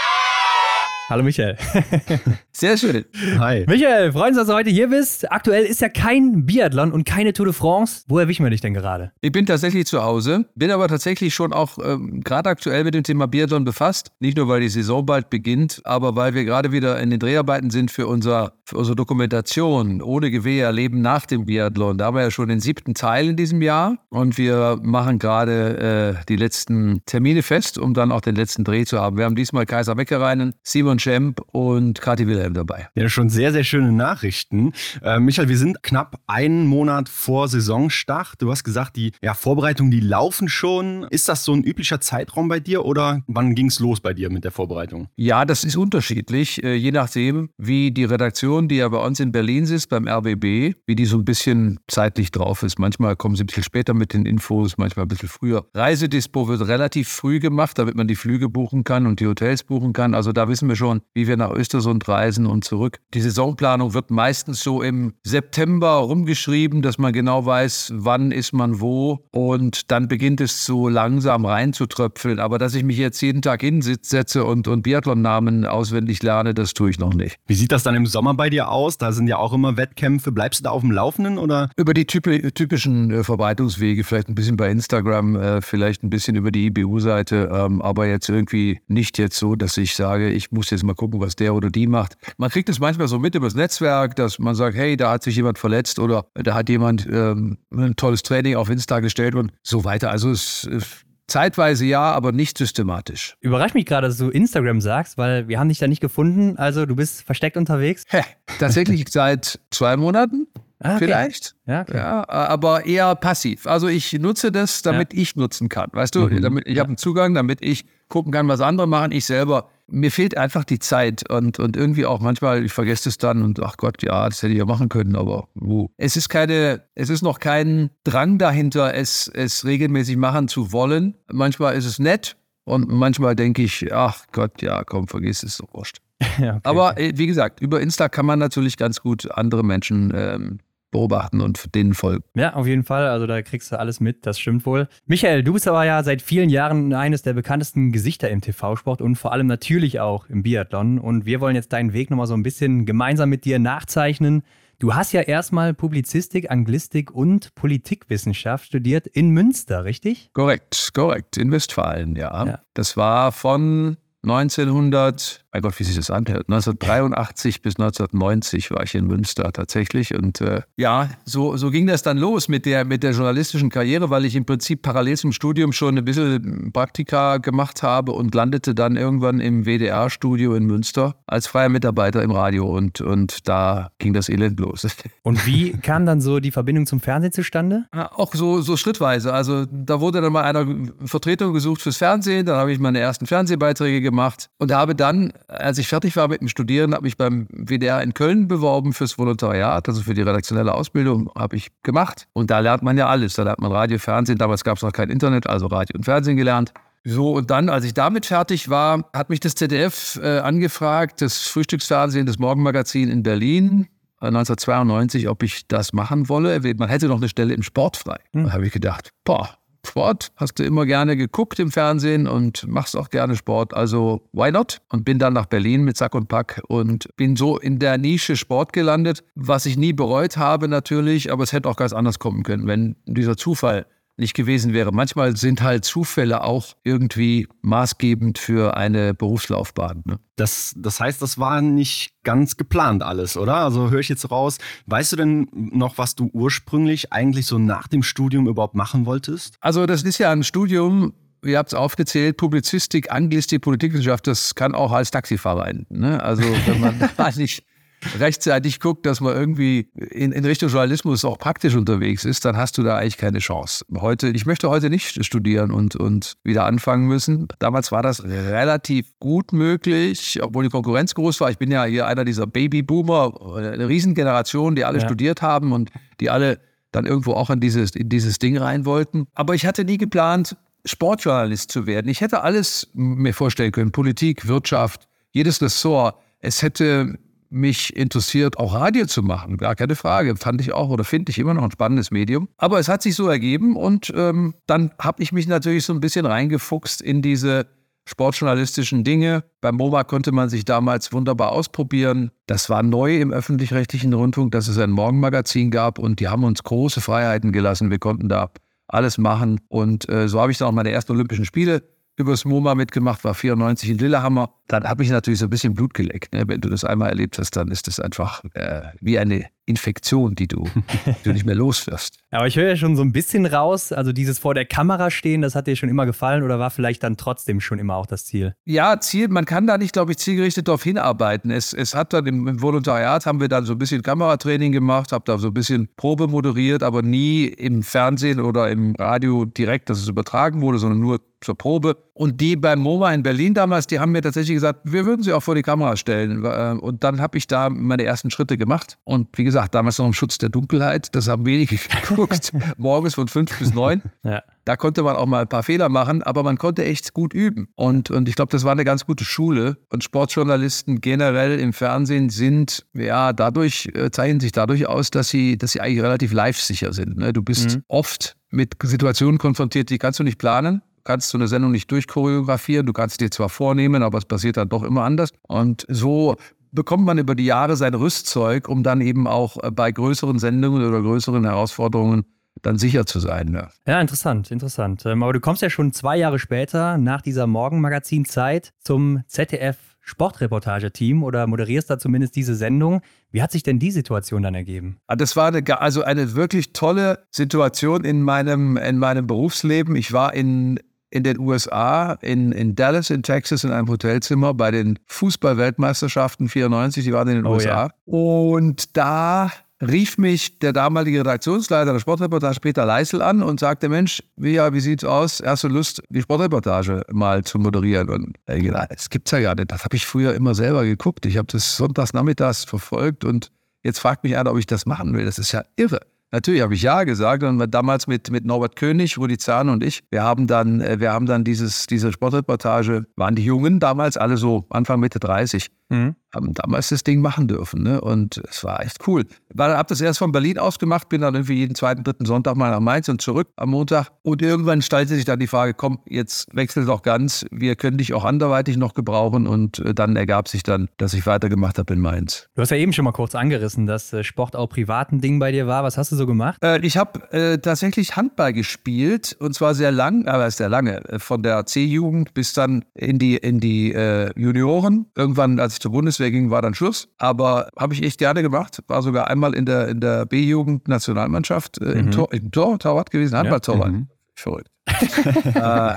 Hallo Michael. Sehr schön. Hi. Michael, freuen uns, dass du heute hier bist. Aktuell ist ja kein Biathlon und keine Tour de France. Wo erwischen wir dich denn gerade? Ich bin tatsächlich zu Hause, bin aber tatsächlich schon auch ähm, gerade aktuell mit dem Thema Biathlon befasst. Nicht nur, weil die Saison bald beginnt, aber weil wir gerade wieder in den Dreharbeiten sind für, unser, für unsere Dokumentation Ohne Gewehr, Leben nach dem Biathlon. Da haben wir ja schon den siebten Teil in diesem Jahr und wir machen gerade äh, die letzten Termine fest, um dann auch den letzten Dreh zu haben. Wir haben diesmal Kaiser Weckereinen, Simon Schemp und Kathi Wilhelm dabei. Ja, schon sehr, sehr schöne Nachrichten. Äh, Michael, wir sind knapp einen Monat vor Saisonstart. Du hast gesagt, die ja, Vorbereitungen, die laufen schon. Ist das so ein üblicher Zeitraum bei dir oder wann ging es los bei dir mit der Vorbereitung? Ja, das ist unterschiedlich, äh, je nachdem, wie die Redaktion, die ja bei uns in Berlin sitzt, beim RBB, wie die so ein bisschen zeitlich drauf ist. Manchmal kommen sie ein bisschen später mit den Infos, manchmal ein bisschen früher. Reisedispo wird relativ früh gemacht, damit man die Flüge buchen kann und die Hotels buchen kann. Also da wissen wir schon, wie wir nach Östersund reisen und zurück. Die Saisonplanung wird meistens so im September rumgeschrieben, dass man genau weiß, wann ist man wo und dann beginnt es so langsam reinzutröpfeln. Aber dass ich mich jetzt jeden Tag hinsetze und, und Biathlon-Namen auswendig lerne, das tue ich noch nicht. Wie sieht das dann im Sommer bei dir aus? Da sind ja auch immer Wettkämpfe. Bleibst du da auf dem Laufenden oder? Über die typi- typischen äh, Verbreitungswege, vielleicht ein bisschen bei Instagram, äh, vielleicht ein bisschen über die IBU-Seite, ähm, aber jetzt irgendwie nicht jetzt so, dass ich sage, ich muss jetzt mal gucken, was der oder die macht. Man kriegt es manchmal so mit übers Netzwerk, dass man sagt, hey, da hat sich jemand verletzt oder da hat jemand ähm, ein tolles Training auf Insta gestellt und so weiter. Also es ist zeitweise ja, aber nicht systematisch. Überrascht mich gerade, dass du Instagram sagst, weil wir haben dich da nicht gefunden. Also du bist versteckt unterwegs. Hä, tatsächlich seit zwei Monaten. Ah, okay. Vielleicht. Ja, okay. ja, aber eher passiv. Also ich nutze das, damit ja. ich nutzen kann. Weißt du, mhm. damit, ich habe einen Zugang, damit ich gucken kann, was andere machen. Ich selber, mir fehlt einfach die Zeit und, und irgendwie auch manchmal, ich vergesse es dann und ach Gott, ja, das hätte ich ja machen können, aber wo? Es ist keine, es ist noch kein Drang dahinter, es, es regelmäßig machen zu wollen. Manchmal ist es nett und manchmal denke ich, ach Gott, ja, komm, vergiss es, so wurscht. ja, okay. Aber äh, wie gesagt, über Insta kann man natürlich ganz gut andere Menschen ähm, beobachten und denen folgen. Ja, auf jeden Fall. Also da kriegst du alles mit, das stimmt wohl. Michael, du bist aber ja seit vielen Jahren eines der bekanntesten Gesichter im TV-Sport und vor allem natürlich auch im Biathlon. Und wir wollen jetzt deinen Weg nochmal so ein bisschen gemeinsam mit dir nachzeichnen. Du hast ja erstmal Publizistik, Anglistik und Politikwissenschaft studiert in Münster, richtig? Korrekt, korrekt, in Westfalen, ja. ja. Das war von 1900 mein Gott, wie sich das anhört. 1983 bis 1990 war ich in Münster tatsächlich. Und äh, ja, so, so ging das dann los mit der, mit der journalistischen Karriere, weil ich im Prinzip parallel zum Studium schon ein bisschen Praktika gemacht habe und landete dann irgendwann im WDR-Studio in Münster als freier Mitarbeiter im Radio. Und, und da ging das Elend los. Und wie kam dann so die Verbindung zum Fernsehen zustande? Auch so, so schrittweise. Also da wurde dann mal einer Vertretung gesucht fürs Fernsehen. Dann habe ich meine ersten Fernsehbeiträge gemacht und habe dann als ich fertig war mit dem Studieren, habe ich beim WDR in Köln beworben fürs Volontariat, also für die redaktionelle Ausbildung habe ich gemacht. Und da lernt man ja alles. Da lernt man Radio, Fernsehen. Damals gab es noch kein Internet, also Radio und Fernsehen gelernt. So, und dann, als ich damit fertig war, hat mich das ZDF äh, angefragt, das Frühstücksfernsehen, das Morgenmagazin in Berlin, 1992, äh, ob ich das machen wolle. Man hätte noch eine Stelle im Sport frei. Hm. Da habe ich gedacht, boah, Sport, hast du immer gerne geguckt im Fernsehen und machst auch gerne Sport, also why not? Und bin dann nach Berlin mit Sack und Pack und bin so in der Nische Sport gelandet, was ich nie bereut habe natürlich, aber es hätte auch ganz anders kommen können, wenn dieser Zufall nicht gewesen wäre. Manchmal sind halt Zufälle auch irgendwie maßgebend für eine Berufslaufbahn. Ne? Das, das heißt, das war nicht ganz geplant alles, oder? Also höre ich jetzt raus. Weißt du denn noch, was du ursprünglich eigentlich so nach dem Studium überhaupt machen wolltest? Also das ist ja ein Studium, ihr habt es aufgezählt, Publizistik, Anglistik, Politikwissenschaft, das kann auch als Taxifahrer enden. Ne? Also wenn man da nicht rechtzeitig guckt, dass man irgendwie in, in Richtung Journalismus auch praktisch unterwegs ist, dann hast du da eigentlich keine Chance. Heute, ich möchte heute nicht studieren und, und wieder anfangen müssen. Damals war das relativ gut möglich, obwohl die Konkurrenz groß war. Ich bin ja hier einer dieser Babyboomer, eine Riesengeneration, die alle ja. studiert haben und die alle dann irgendwo auch in dieses, in dieses Ding rein wollten. Aber ich hatte nie geplant, Sportjournalist zu werden. Ich hätte alles mir vorstellen können, Politik, Wirtschaft, jedes Ressort. Es hätte mich interessiert, auch Radio zu machen. Gar keine Frage. Fand ich auch oder finde ich immer noch ein spannendes Medium. Aber es hat sich so ergeben und ähm, dann habe ich mich natürlich so ein bisschen reingefuchst in diese sportjournalistischen Dinge. Beim MoMA konnte man sich damals wunderbar ausprobieren. Das war neu im öffentlich-rechtlichen Rundfunk, dass es ein Morgenmagazin gab und die haben uns große Freiheiten gelassen. Wir konnten da alles machen und äh, so habe ich dann auch meine ersten Olympischen Spiele übers MoMA mitgemacht, war 94 in Lillehammer. Dann habe ich natürlich so ein bisschen Blut geleckt. Ne? Wenn du das einmal erlebt hast, dann ist das einfach äh, wie eine Infektion, die du, die du nicht mehr loswirst. Aber ich höre ja schon so ein bisschen raus, also dieses vor der Kamera stehen, das hat dir schon immer gefallen oder war vielleicht dann trotzdem schon immer auch das Ziel? Ja, Ziel, man kann da nicht, glaube ich, zielgerichtet darauf hinarbeiten. Es, es hat dann im, im Volontariat haben wir dann so ein bisschen Kameratraining gemacht, habe da so ein bisschen Probe moderiert, aber nie im Fernsehen oder im Radio direkt, dass es übertragen wurde, sondern nur zur Probe. Und die beim MoMA in Berlin damals, die haben mir tatsächlich gesagt, wir würden sie auch vor die Kamera stellen. Äh, und dann habe ich da meine ersten Schritte gemacht. Und wie gesagt, damals noch im Schutz der Dunkelheit. Das haben wenige geguckt. Morgens von fünf bis neun. Ja. Da konnte man auch mal ein paar Fehler machen, aber man konnte echt gut üben. Und, und ich glaube, das war eine ganz gute Schule. Und Sportjournalisten generell im Fernsehen sind, ja, dadurch, äh, zeichnen sich dadurch aus, dass sie, dass sie eigentlich relativ live-sicher sind. Ne? Du bist mhm. oft mit Situationen konfrontiert, die kannst du nicht planen kannst so eine Sendung nicht durchchoreografieren. Du kannst dir zwar vornehmen, aber es passiert dann doch immer anders. Und so bekommt man über die Jahre sein Rüstzeug, um dann eben auch äh, bei größeren Sendungen oder größeren Herausforderungen dann sicher zu sein. Ja, ja interessant, interessant. Ähm, aber du kommst ja schon zwei Jahre später nach dieser Morgenmagazin-Zeit zum ZDF Sportreportage-Team oder moderierst da zumindest diese Sendung. Wie hat sich denn die Situation dann ergeben? Ah, das war eine, also eine wirklich tolle Situation in meinem, in meinem Berufsleben. Ich war in in den USA, in, in Dallas, in Texas, in einem Hotelzimmer bei den Fußball-Weltmeisterschaften 94, die waren in den oh, USA. Ja. Und da rief mich der damalige Redaktionsleiter der Sportreportage Peter Leisel an und sagte, Mensch, wie, ja, wie sieht's aus? Hast du Lust, die Sportreportage mal zu moderieren? Und ich das gibt's ja gar nicht. Das habe ich früher immer selber geguckt. Ich habe das sonntags nachmittags verfolgt und jetzt fragt mich einer, ob ich das machen will. Das ist ja irre. Natürlich habe ich ja gesagt und damals mit, mit Norbert König, Rudi Zahn und ich, wir haben dann, äh, wir haben dann dieses, diese Sportreportage, waren die Jungen damals alle so Anfang Mitte 30 Mhm. Haben damals das Ding machen dürfen. Ne? Und es war echt cool. Ich habe das erst von Berlin aus gemacht, bin dann irgendwie jeden zweiten, dritten Sonntag mal nach Mainz und zurück am Montag. Und irgendwann stellte sich dann die Frage, komm, jetzt wechselt doch ganz. Wir können dich auch anderweitig noch gebrauchen. Und äh, dann ergab sich dann, dass ich weitergemacht habe in Mainz. Du hast ja eben schon mal kurz angerissen, dass äh, Sport auch privat ein Ding bei dir war. Was hast du so gemacht? Äh, ich habe äh, tatsächlich Handball gespielt und zwar sehr lang, aber sehr lange. Äh, von der C-Jugend bis dann in die, in die äh, Junioren. Irgendwann, als ich zur Bundeswehr ging, war dann Schluss. Aber habe ich echt gerne gemacht. War sogar einmal in der, in der B-Jugend-Nationalmannschaft äh, mhm. im, Tor, im Tor, Torwart gewesen, Handballtorwart. Ja. Mhm. Verrückt. äh,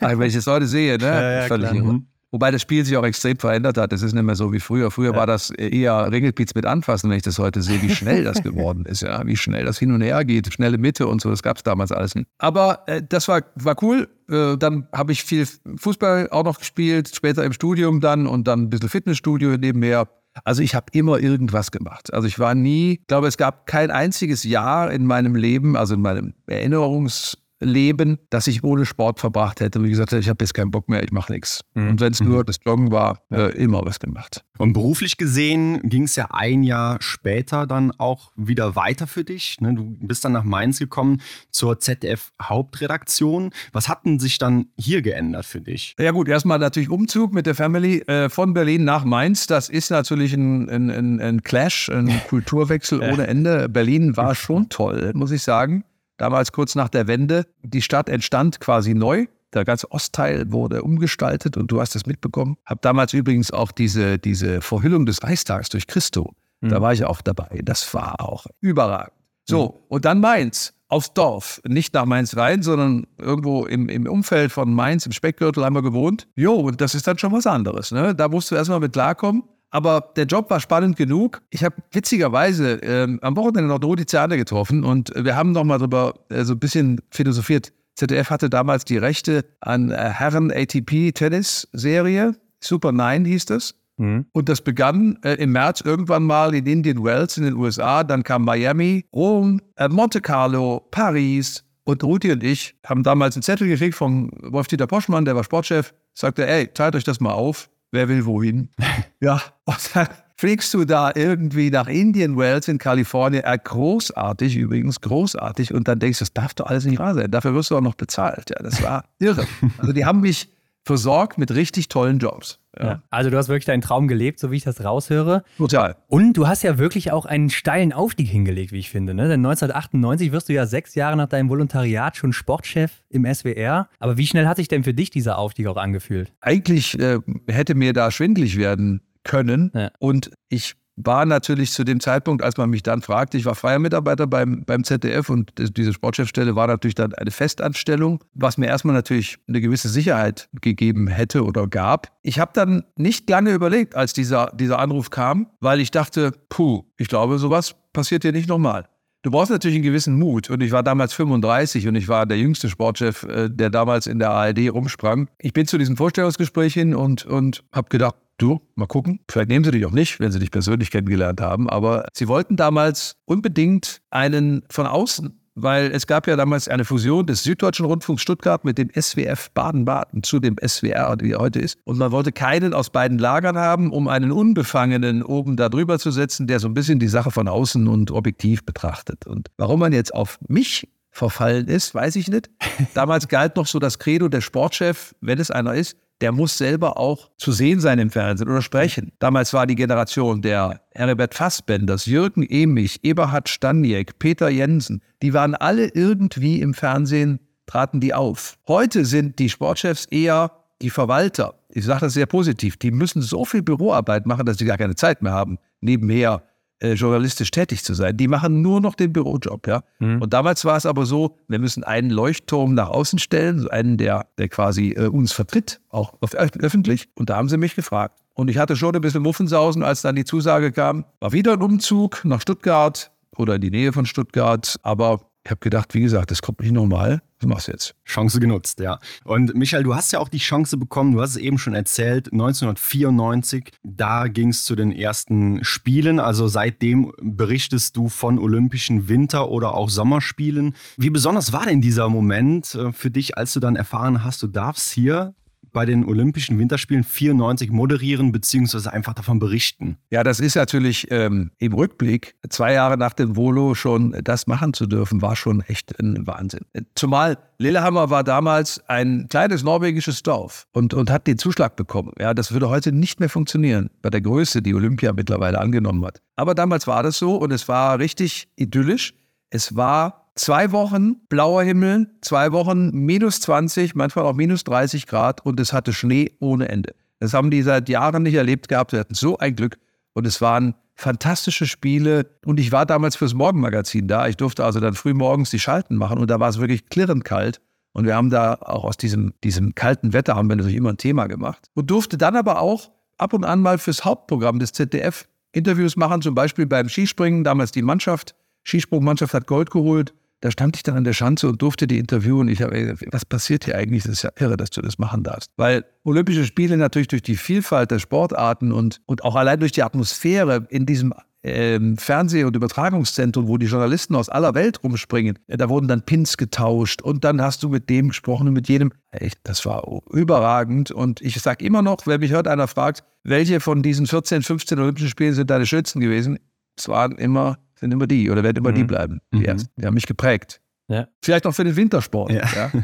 wenn ich das heute sehe, ne? Ja, ja, völlig irre. Mhm. Wobei das Spiel sich auch extrem verändert hat. Das ist nicht mehr so wie früher. Früher ja. war das eher Ringelpiez mit Anfassen, wenn ich das heute sehe, wie schnell das geworden ist, ja, wie schnell das hin und her geht, schnelle Mitte und so, das gab es damals alles nicht. Aber äh, das war, war cool. Äh, dann habe ich viel Fußball auch noch gespielt, später im Studium dann und dann ein bisschen Fitnessstudio nebenher. Also ich habe immer irgendwas gemacht. Also ich war nie, ich glaube, es gab kein einziges Jahr in meinem Leben, also in meinem Erinnerungs Leben, das ich ohne Sport verbracht hätte. Wie gesagt, ich habe jetzt keinen Bock mehr, ich mache nichts. Mhm. Und wenn es nur mhm. das Joggen war, äh, immer was gemacht. Und beruflich gesehen ging es ja ein Jahr später dann auch wieder weiter für dich. Ne? Du bist dann nach Mainz gekommen zur ZDF-Hauptredaktion. Was hat denn sich dann hier geändert für dich? Ja gut, erstmal natürlich Umzug mit der Family äh, von Berlin nach Mainz. Das ist natürlich ein, ein, ein Clash, ein Kulturwechsel ohne Ende. Berlin war schon toll, muss ich sagen damals kurz nach der Wende. Die Stadt entstand quasi neu. Der ganze Ostteil wurde umgestaltet und du hast das mitbekommen. Hab damals übrigens auch diese, diese Verhüllung des Reichstags durch Christo. Mhm. Da war ich auch dabei. Das war auch überragend. So, mhm. und dann Mainz aufs Dorf. Nicht nach Mainz rein, sondern irgendwo im, im Umfeld von Mainz, im Speckgürtel haben wir gewohnt. Jo, und das ist dann schon was anderes. Ne? Da musst du erstmal mit klarkommen. Aber der Job war spannend genug. Ich habe witzigerweise ähm, am Wochenende noch Rudi Zerne getroffen und wir haben noch mal darüber äh, so ein bisschen philosophiert. ZDF hatte damals die Rechte an äh, Herren ATP Tennis Serie. Super Nine hieß das. Mhm. Und das begann äh, im März irgendwann mal in Indian Wells in den USA. Dann kam Miami, Rom, äh, Monte Carlo, Paris. Und Rudi und ich haben damals einen Zettel gekriegt von Wolf-Dieter Poschmann, der war Sportchef. Sagte, ey, teilt euch das mal auf wer will wohin? ja, und dann fliegst du da irgendwie nach Indian Wells in Kalifornien, äh, großartig übrigens, großartig, und dann denkst du, das darf doch alles nicht wahr sein. Dafür wirst du auch noch bezahlt. Ja, das war irre. Also die haben mich versorgt mit richtig tollen Jobs. Ja. Also du hast wirklich deinen Traum gelebt, so wie ich das raushöre. Total. Und du hast ja wirklich auch einen steilen Aufstieg hingelegt, wie ich finde. Ne? Denn 1998 wirst du ja sechs Jahre nach deinem Volontariat schon Sportchef im SWR. Aber wie schnell hat sich denn für dich dieser Aufstieg auch angefühlt? Eigentlich äh, hätte mir da schwindlig werden können. Ja. Und ich war natürlich zu dem Zeitpunkt, als man mich dann fragte, ich war freier Mitarbeiter beim, beim ZDF und diese Sportchefstelle war natürlich dann eine Festanstellung, was mir erstmal natürlich eine gewisse Sicherheit gegeben hätte oder gab. Ich habe dann nicht lange überlegt, als dieser, dieser Anruf kam, weil ich dachte, puh, ich glaube, sowas passiert hier nicht nochmal. Du brauchst natürlich einen gewissen Mut. Und ich war damals 35 und ich war der jüngste Sportchef, äh, der damals in der ARD rumsprang. Ich bin zu diesem Vorstellungsgespräch hin und, und habe gedacht, du, mal gucken, vielleicht nehmen sie dich auch nicht, wenn sie dich persönlich kennengelernt haben, aber sie wollten damals unbedingt einen von außen, weil es gab ja damals eine Fusion des Süddeutschen Rundfunks Stuttgart mit dem SWF Baden-Baden zu dem SWR, wie er heute ist. Und man wollte keinen aus beiden Lagern haben, um einen Unbefangenen oben da drüber zu setzen, der so ein bisschen die Sache von außen und objektiv betrachtet. Und warum man jetzt auf mich verfallen ist, weiß ich nicht. Damals galt noch so das Credo der Sportchef, wenn es einer ist, der muss selber auch zu sehen sein im Fernsehen oder sprechen. Damals war die Generation der Herbert Fassbenders, Jürgen Emich, Eberhard Staniek, Peter Jensen, die waren alle irgendwie im Fernsehen, traten die auf. Heute sind die Sportchefs eher die Verwalter. Ich sage das sehr positiv. Die müssen so viel Büroarbeit machen, dass sie gar keine Zeit mehr haben, nebenher äh, journalistisch tätig zu sein. Die machen nur noch den Bürojob, ja. Mhm. Und damals war es aber so, wir müssen einen Leuchtturm nach außen stellen, so einen, der, der quasi äh, uns vertritt, auch öffentlich. Und da haben sie mich gefragt. Und ich hatte schon ein bisschen Muffensausen, als dann die Zusage kam. War wieder ein Umzug nach Stuttgart oder in die Nähe von Stuttgart. Aber ich habe gedacht, wie gesagt, das kommt nicht nochmal. Was machst du jetzt? Chance genutzt, ja. Und Michael, du hast ja auch die Chance bekommen, du hast es eben schon erzählt, 1994, da ging es zu den ersten Spielen. Also seitdem berichtest du von Olympischen Winter- oder auch Sommerspielen. Wie besonders war denn dieser Moment äh, für dich, als du dann erfahren hast, du darfst hier bei den Olympischen Winterspielen 94 moderieren beziehungsweise einfach davon berichten. Ja, das ist natürlich ähm, im Rückblick, zwei Jahre nach dem Volo schon das machen zu dürfen, war schon echt ein Wahnsinn. Zumal Lillehammer war damals ein kleines norwegisches Dorf und, und hat den Zuschlag bekommen. Ja, das würde heute nicht mehr funktionieren bei der Größe, die Olympia mittlerweile angenommen hat. Aber damals war das so und es war richtig idyllisch. Es war Zwei Wochen blauer Himmel, zwei Wochen minus 20, manchmal auch minus 30 Grad und es hatte Schnee ohne Ende. Das haben die seit Jahren nicht erlebt gehabt. Sie hatten so ein Glück und es waren fantastische Spiele. Und ich war damals fürs Morgenmagazin da. Ich durfte also dann früh morgens die Schalten machen und da war es wirklich klirrend kalt. Und wir haben da auch aus diesem, diesem kalten Wetter haben wir natürlich immer ein Thema gemacht. Und durfte dann aber auch ab und an mal fürs Hauptprogramm des ZDF Interviews machen, zum Beispiel beim Skispringen, damals die Mannschaft, Skisprungmannschaft hat Gold geholt da stand ich dann an der Schanze und durfte die interviewen. Ich habe, was passiert hier eigentlich? Das ist ja irre, dass du das machen darfst. Weil Olympische Spiele natürlich durch die Vielfalt der Sportarten und, und auch allein durch die Atmosphäre in diesem ähm, Fernseh- und Übertragungszentrum, wo die Journalisten aus aller Welt rumspringen. Da wurden dann Pins getauscht und dann hast du mit dem gesprochen und mit jedem. Echt, das war überragend. Und ich sage immer noch, wenn mich hört einer fragt, welche von diesen 14, 15 Olympischen Spielen sind deine schönsten gewesen? Es waren immer sind immer die oder werden immer mhm. die bleiben. Die, mhm. ersten. die haben mich geprägt. Ja. Vielleicht auch für den Wintersport. Ja. ja.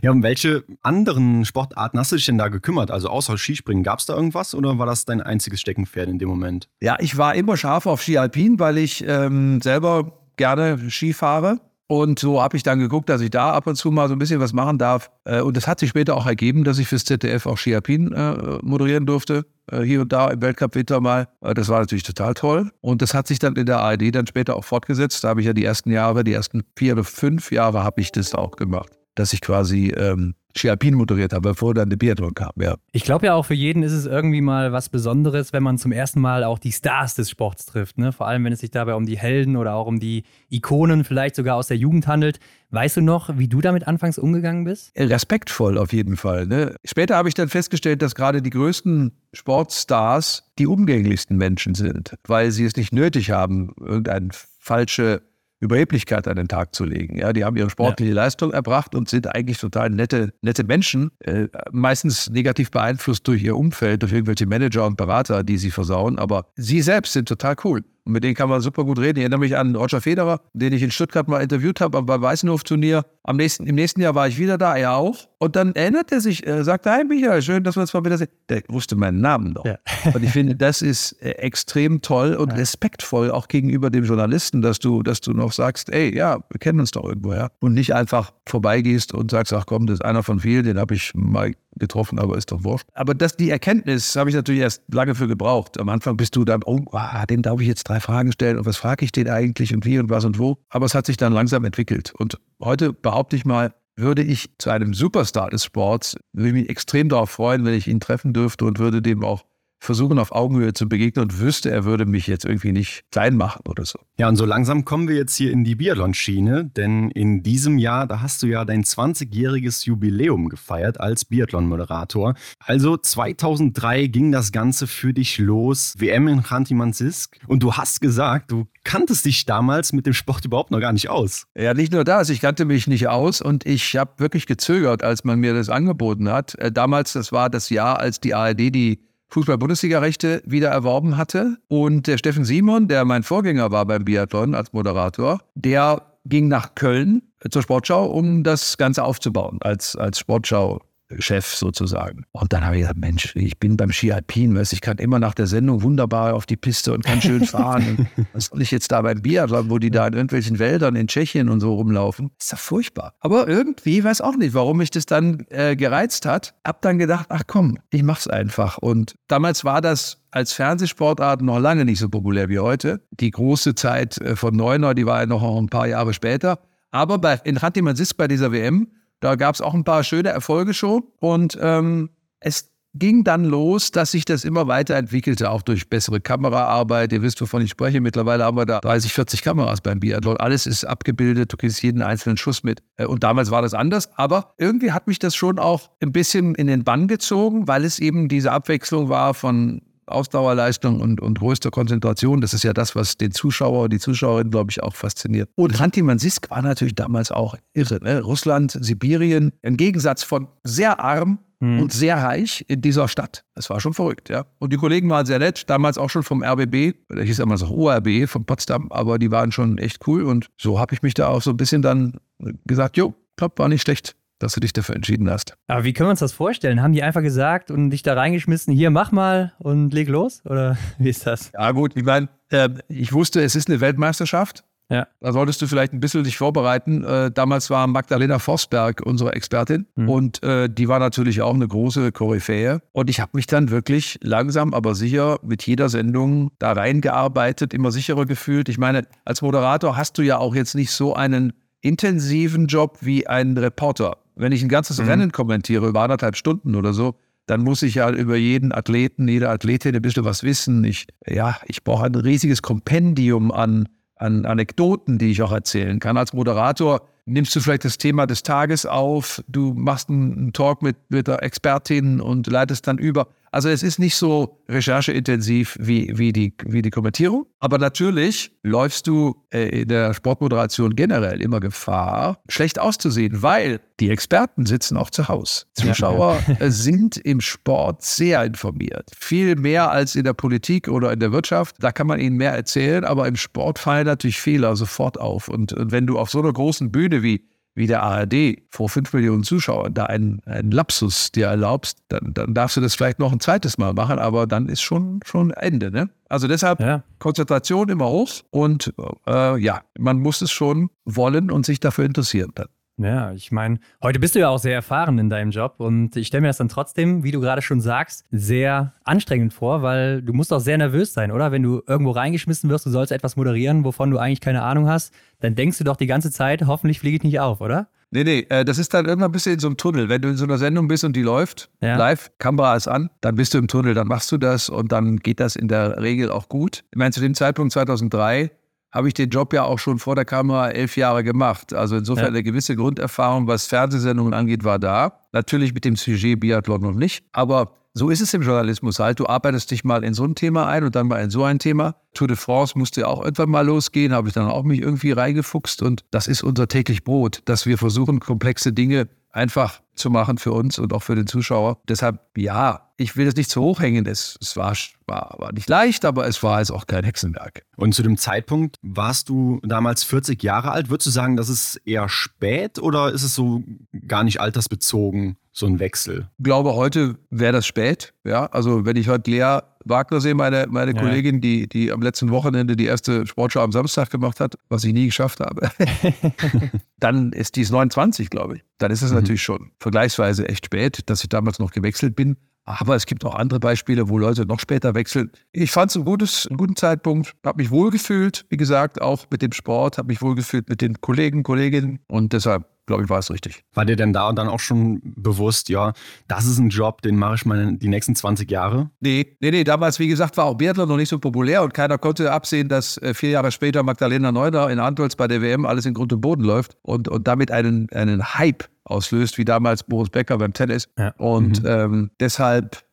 Ja, um welche anderen Sportarten hast du dich denn da gekümmert? Also außer Skispringen, gab es da irgendwas oder war das dein einziges Steckenpferd in dem Moment? Ja, ich war immer scharf auf Ski Alpin, weil ich ähm, selber gerne Ski fahre. Und so habe ich dann geguckt, dass ich da ab und zu mal so ein bisschen was machen darf. Äh, und das hat sich später auch ergeben, dass ich fürs ZDF auch Ski Alpin äh, moderieren durfte. Äh, hier und da im Weltcup-Winter mal. Das war natürlich total toll. Und das hat sich dann in der ARD dann später auch fortgesetzt. Da habe ich ja die ersten Jahre, die ersten vier oder fünf Jahre habe ich das auch gemacht. Dass ich quasi ähm, Ski Alpin moderiert habe, bevor dann der Biathlon kam, ja. Ich glaube ja auch für jeden ist es irgendwie mal was Besonderes, wenn man zum ersten Mal auch die Stars des Sports trifft. Ne? Vor allem, wenn es sich dabei um die Helden oder auch um die Ikonen vielleicht sogar aus der Jugend handelt. Weißt du noch, wie du damit anfangs umgegangen bist? Respektvoll auf jeden Fall. Ne? Später habe ich dann festgestellt, dass gerade die größten Sportstars die umgänglichsten Menschen sind, weil sie es nicht nötig haben, irgendeine falsche Überheblichkeit an den Tag zu legen. Ja, die haben ihre sportliche ja. Leistung erbracht und sind eigentlich total nette, nette Menschen, äh, meistens negativ beeinflusst durch ihr Umfeld, durch irgendwelche Manager und Berater, die sie versauen, aber sie selbst sind total cool. Und mit denen kann man super gut reden. Ich erinnere mich an Roger Federer, den ich in Stuttgart mal interviewt habe beim Weißenhof-Turnier. Am nächsten, Im nächsten Jahr war ich wieder da, er auch. Und dann erinnert er sich, äh, sagte, hey Michael, schön, dass wir uns mal wieder sehen. Der wusste meinen Namen noch. Ja. Und ich finde, das ist äh, extrem toll und ja. respektvoll auch gegenüber dem Journalisten, dass du, dass du noch sagst, ey, ja, wir kennen uns doch irgendwoher. Und nicht einfach vorbeigehst und sagst, ach komm, das ist einer von vielen, den habe ich mal getroffen, aber ist doch wurscht. Aber das, die Erkenntnis habe ich natürlich erst lange für gebraucht. Am Anfang bist du dann, oh, ah, dem darf ich jetzt drei Fragen stellen und was frage ich den eigentlich und wie und was und wo. Aber es hat sich dann langsam entwickelt. Und heute behaupte ich mal, würde ich zu einem Superstar des Sports, würde mich extrem darauf freuen, wenn ich ihn treffen dürfte und würde dem auch versuchen, auf Augenhöhe zu begegnen und wüsste, er würde mich jetzt irgendwie nicht klein machen oder so. Ja, und so langsam kommen wir jetzt hier in die Biathlon-Schiene, denn in diesem Jahr, da hast du ja dein 20-jähriges Jubiläum gefeiert als Biathlon-Moderator. Also 2003 ging das Ganze für dich los, WM in Khanty-Mansijsk. Und du hast gesagt, du kanntest dich damals mit dem Sport überhaupt noch gar nicht aus. Ja, nicht nur das, ich kannte mich nicht aus und ich habe wirklich gezögert, als man mir das angeboten hat. Äh, damals, das war das Jahr, als die ARD die Fußball-Bundesliga-Rechte wieder erworben hatte. Und der Steffen Simon, der mein Vorgänger war beim Biathlon als Moderator, der ging nach Köln zur Sportschau, um das Ganze aufzubauen als, als Sportschau Chef sozusagen. Und dann habe ich gesagt, Mensch, ich bin beim Ski Alpin, weißt, ich kann immer nach der Sendung wunderbar auf die Piste und kann schön fahren. was soll ich jetzt da beim Biathlon, wo die da in irgendwelchen Wäldern in Tschechien und so rumlaufen? Ist doch furchtbar. Aber irgendwie, weiß auch nicht, warum mich das dann äh, gereizt hat. Hab dann gedacht, ach komm, ich mach's einfach. Und damals war das als Fernsehsportart noch lange nicht so populär wie heute. Die große Zeit äh, von Neuner, die war ja noch ein paar Jahre später. Aber bei, in Rantimansisk bei dieser WM da gab es auch ein paar schöne Erfolge schon. Und ähm, es ging dann los, dass sich das immer weiterentwickelte, auch durch bessere Kameraarbeit. Ihr wisst, wovon ich spreche. Mittlerweile haben wir da 30, 40 Kameras beim Biathlon. Alles ist abgebildet, du kriegst jeden einzelnen Schuss mit. Äh, und damals war das anders, aber irgendwie hat mich das schon auch ein bisschen in den Bann gezogen, weil es eben diese Abwechslung war von Ausdauerleistung und, und größter Konzentration. Das ist ja das, was den Zuschauer und die Zuschauerin, glaube ich, auch fasziniert. Und Rantimansisk war natürlich damals auch irre. Ne? Russland, Sibirien, im Gegensatz von sehr arm mhm. und sehr reich in dieser Stadt. Das war schon verrückt, ja. Und die Kollegen waren sehr nett, damals auch schon vom RBB, der hieß immer so ORB von Potsdam, aber die waren schon echt cool und so habe ich mich da auch so ein bisschen dann gesagt, jo, glaub, war nicht schlecht dass du dich dafür entschieden hast. Aber wie können wir uns das vorstellen? Haben die einfach gesagt und dich da reingeschmissen, hier mach mal und leg los? Oder wie ist das? Ja, gut, ich meine, äh, ich wusste, es ist eine Weltmeisterschaft. Ja. Da solltest du vielleicht ein bisschen dich vorbereiten. Äh, damals war Magdalena Forsberg unsere Expertin mhm. und äh, die war natürlich auch eine große Koryphäe. Und ich habe mich dann wirklich langsam, aber sicher mit jeder Sendung da reingearbeitet, immer sicherer gefühlt. Ich meine, als Moderator hast du ja auch jetzt nicht so einen intensiven Job wie ein Reporter. Wenn ich ein ganzes mhm. Rennen kommentiere über anderthalb Stunden oder so, dann muss ich ja über jeden Athleten, jede Athletin ein bisschen was wissen. Ich, ja, ich brauche ein riesiges Kompendium an, an Anekdoten, die ich auch erzählen kann. Als Moderator nimmst du vielleicht das Thema des Tages auf, du machst einen Talk mit, mit der Expertin und leitest dann über. Also es ist nicht so rechercheintensiv wie, wie, die, wie die Kommentierung. Aber natürlich läufst du äh, in der Sportmoderation generell immer Gefahr, schlecht auszusehen, weil die Experten sitzen auch zu Hause. Zuschauer ja. Äh, sind im Sport sehr informiert. Viel mehr als in der Politik oder in der Wirtschaft. Da kann man ihnen mehr erzählen, aber im Sport fallen natürlich Fehler sofort auf. Und, und wenn du auf so einer großen Bühne wie wie der ARD vor fünf Millionen Zuschauern da einen, einen Lapsus dir erlaubst, dann, dann darfst du das vielleicht noch ein zweites Mal machen, aber dann ist schon, schon Ende. Ne? Also deshalb ja. Konzentration immer hoch und äh, ja, man muss es schon wollen und sich dafür interessieren dann. Ja, ich meine, heute bist du ja auch sehr erfahren in deinem Job und ich stelle mir das dann trotzdem, wie du gerade schon sagst, sehr anstrengend vor, weil du musst auch sehr nervös sein, oder? Wenn du irgendwo reingeschmissen wirst, du sollst etwas moderieren, wovon du eigentlich keine Ahnung hast, dann denkst du doch die ganze Zeit, hoffentlich fliege ich nicht auf, oder? Nee, nee, äh, das ist dann irgendwann ein bisschen in so einem Tunnel. Wenn du in so einer Sendung bist und die läuft, ja. live, Kamera ist an, dann bist du im Tunnel, dann machst du das und dann geht das in der Regel auch gut. Ich meine, zu dem Zeitpunkt 2003 habe ich den Job ja auch schon vor der Kamera elf Jahre gemacht. Also insofern ja. eine gewisse Grunderfahrung, was Fernsehsendungen angeht, war da. Natürlich mit dem Sujet Biathlon noch nicht, aber so ist es im Journalismus halt. Du arbeitest dich mal in so ein Thema ein und dann mal in so ein Thema. Tour de France musste ja auch irgendwann mal losgehen, habe ich dann auch mich irgendwie reingefuchst und das ist unser täglich Brot, dass wir versuchen, komplexe Dinge einfach zu machen für uns und auch für den Zuschauer. Deshalb, ja, ich will das nicht zu hoch hängen. Es, es war, war, war nicht leicht, aber es war jetzt auch kein Hexenwerk. Und zu dem Zeitpunkt warst du damals 40 Jahre alt. Würdest du sagen, das ist eher spät oder ist es so gar nicht altersbezogen, so ein Wechsel? Ich glaube, heute wäre das spät. Ja, also wenn ich heute Lea Wagner sehe, meine, meine ja. Kollegin, die, die am letzten Wochenende die erste Sportschau am Samstag gemacht hat, was ich nie geschafft habe, dann ist die 29, glaube ich. Dann ist es mhm. natürlich schon vergleichsweise echt spät, dass ich damals noch gewechselt bin. Aber es gibt auch andere Beispiele, wo Leute noch später wechseln. Ich fand es ein gutes, einen guten Zeitpunkt, habe mich wohlgefühlt, wie gesagt, auch mit dem Sport, habe mich wohlgefühlt mit den Kollegen, Kolleginnen und deshalb glaube ich, war es richtig. War dir denn da und dann auch schon bewusst, ja, das ist ein Job, den mache ich mal die nächsten 20 Jahre? Nee, nee, nee. Damals, wie gesagt, war auch Biathlon noch nicht so populär und keiner konnte absehen, dass äh, vier Jahre später Magdalena Neuner in Antolz bei der WM alles in Grund und Boden läuft und, und damit einen, einen Hype auslöst, wie damals Boris Becker beim Tennis. Ja. Und mhm. ähm, deshalb,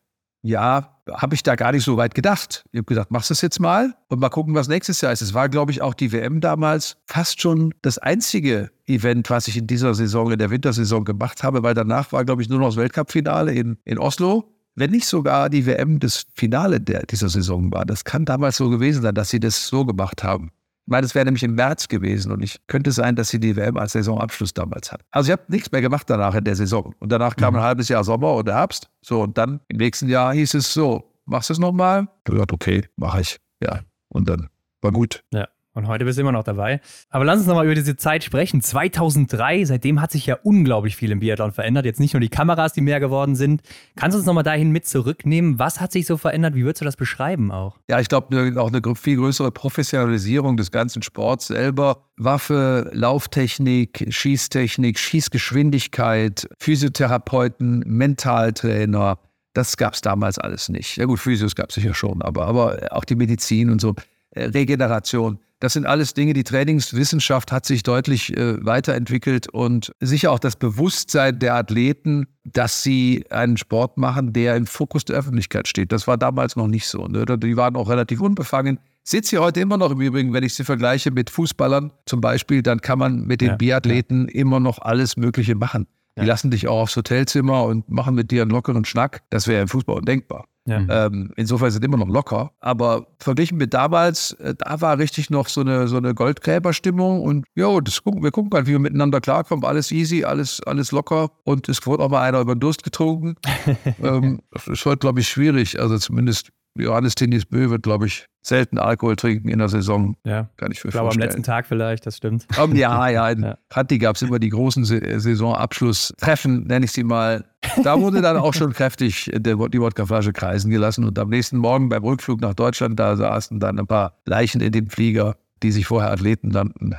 ja, habe ich da gar nicht so weit gedacht. Ich habe gesagt, machst es jetzt mal und mal gucken, was nächstes Jahr ist. Es war, glaube ich, auch die WM damals fast schon das einzige Event, was ich in dieser Saison, in der Wintersaison gemacht habe, weil danach war, glaube ich, nur noch das Weltcup-Finale in, in Oslo. Wenn nicht sogar die WM das Finale der, dieser Saison war. Das kann damals so gewesen sein, dass sie das so gemacht haben. Ich meine, es wäre nämlich im März gewesen und ich könnte sein, dass sie die WM als Saisonabschluss damals hat. Also ich habe nichts mehr gemacht danach in der Saison. Und danach kam mhm. ein halbes Jahr Sommer und Herbst. So, und dann im nächsten Jahr hieß es so, machst du es nochmal? Ich habe gesagt, okay, mache ich. Ja. Und dann war gut. Ja. Und heute bist du immer noch dabei. Aber lass uns nochmal über diese Zeit sprechen. 2003, seitdem hat sich ja unglaublich viel im Biathlon verändert. Jetzt nicht nur die Kameras, die mehr geworden sind. Kannst du uns nochmal dahin mit zurücknehmen? Was hat sich so verändert? Wie würdest du das beschreiben auch? Ja, ich glaube, auch eine viel größere Professionalisierung des ganzen Sports selber. Waffe, Lauftechnik, Schießtechnik, Schießgeschwindigkeit, Physiotherapeuten, Mentaltrainer, Das gab es damals alles nicht. Ja gut, Physios gab es sicher schon, aber, aber auch die Medizin und so, äh, Regeneration. Das sind alles Dinge, die Trainingswissenschaft hat sich deutlich äh, weiterentwickelt und sicher auch das Bewusstsein der Athleten, dass sie einen Sport machen, der im Fokus der Öffentlichkeit steht. Das war damals noch nicht so. Ne? Die waren auch relativ unbefangen. Sitzt sie heute immer noch im Übrigen, wenn ich sie vergleiche mit Fußballern zum Beispiel, dann kann man mit den ja, Biathleten ja. immer noch alles Mögliche machen. Die ja. lassen dich auch aufs Hotelzimmer und machen mit dir einen lockeren Schnack. Das wäre im Fußball undenkbar. Ja. Mhm. Ähm, insofern sind immer noch locker. Aber verglichen mit damals, äh, da war richtig noch so eine, so eine Goldgräberstimmung. Und ja, das gucken, wir gucken halt, wie wir miteinander klarkommen. Alles easy, alles, alles locker. Und es wurde auch mal einer über den Durst getrunken. ähm, das ist heute, glaube ich, schwierig. Also zumindest Johannes Tinnis Bö wird, glaube ich, selten Alkohol trinken in der Saison. Ja. Kann ich mir ich glaube, am letzten Tag vielleicht, das stimmt. Um, ja, ja, in ja. Hatti gab es immer die großen Saisonabschlusstreffen, nenne ich sie mal. Da wurde dann auch schon kräftig die Wodkaflasche kreisen gelassen. Und am nächsten Morgen beim Rückflug nach Deutschland, da saßen dann ein paar Leichen in dem Flieger, die sich vorher Athleten nannten.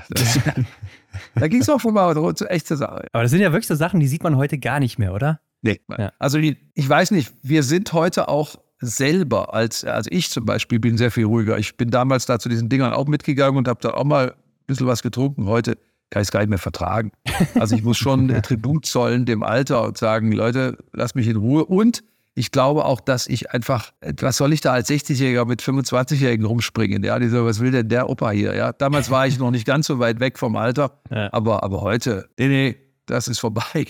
da ging es auch schon mal zu echter Sache. Aber das sind ja wirklich so Sachen, die sieht man heute gar nicht mehr, oder? Nee. Ja. Also ich weiß nicht, wir sind heute auch selber als, also ich zum Beispiel bin sehr viel ruhiger. Ich bin damals da zu diesen Dingern auch mitgegangen und habe da auch mal ein bisschen was getrunken. Heute kann ich es gar nicht mehr vertragen. Also ich muss schon Tribut zollen dem Alter und sagen, Leute, lasst mich in Ruhe. Und ich glaube auch, dass ich einfach, was soll ich da als 60-Jähriger mit 25-Jährigen rumspringen? Ja, die so, was will denn der Opa hier? Ja, damals war ich noch nicht ganz so weit weg vom Alter, ja. aber, aber heute, nee, nee, das ist vorbei.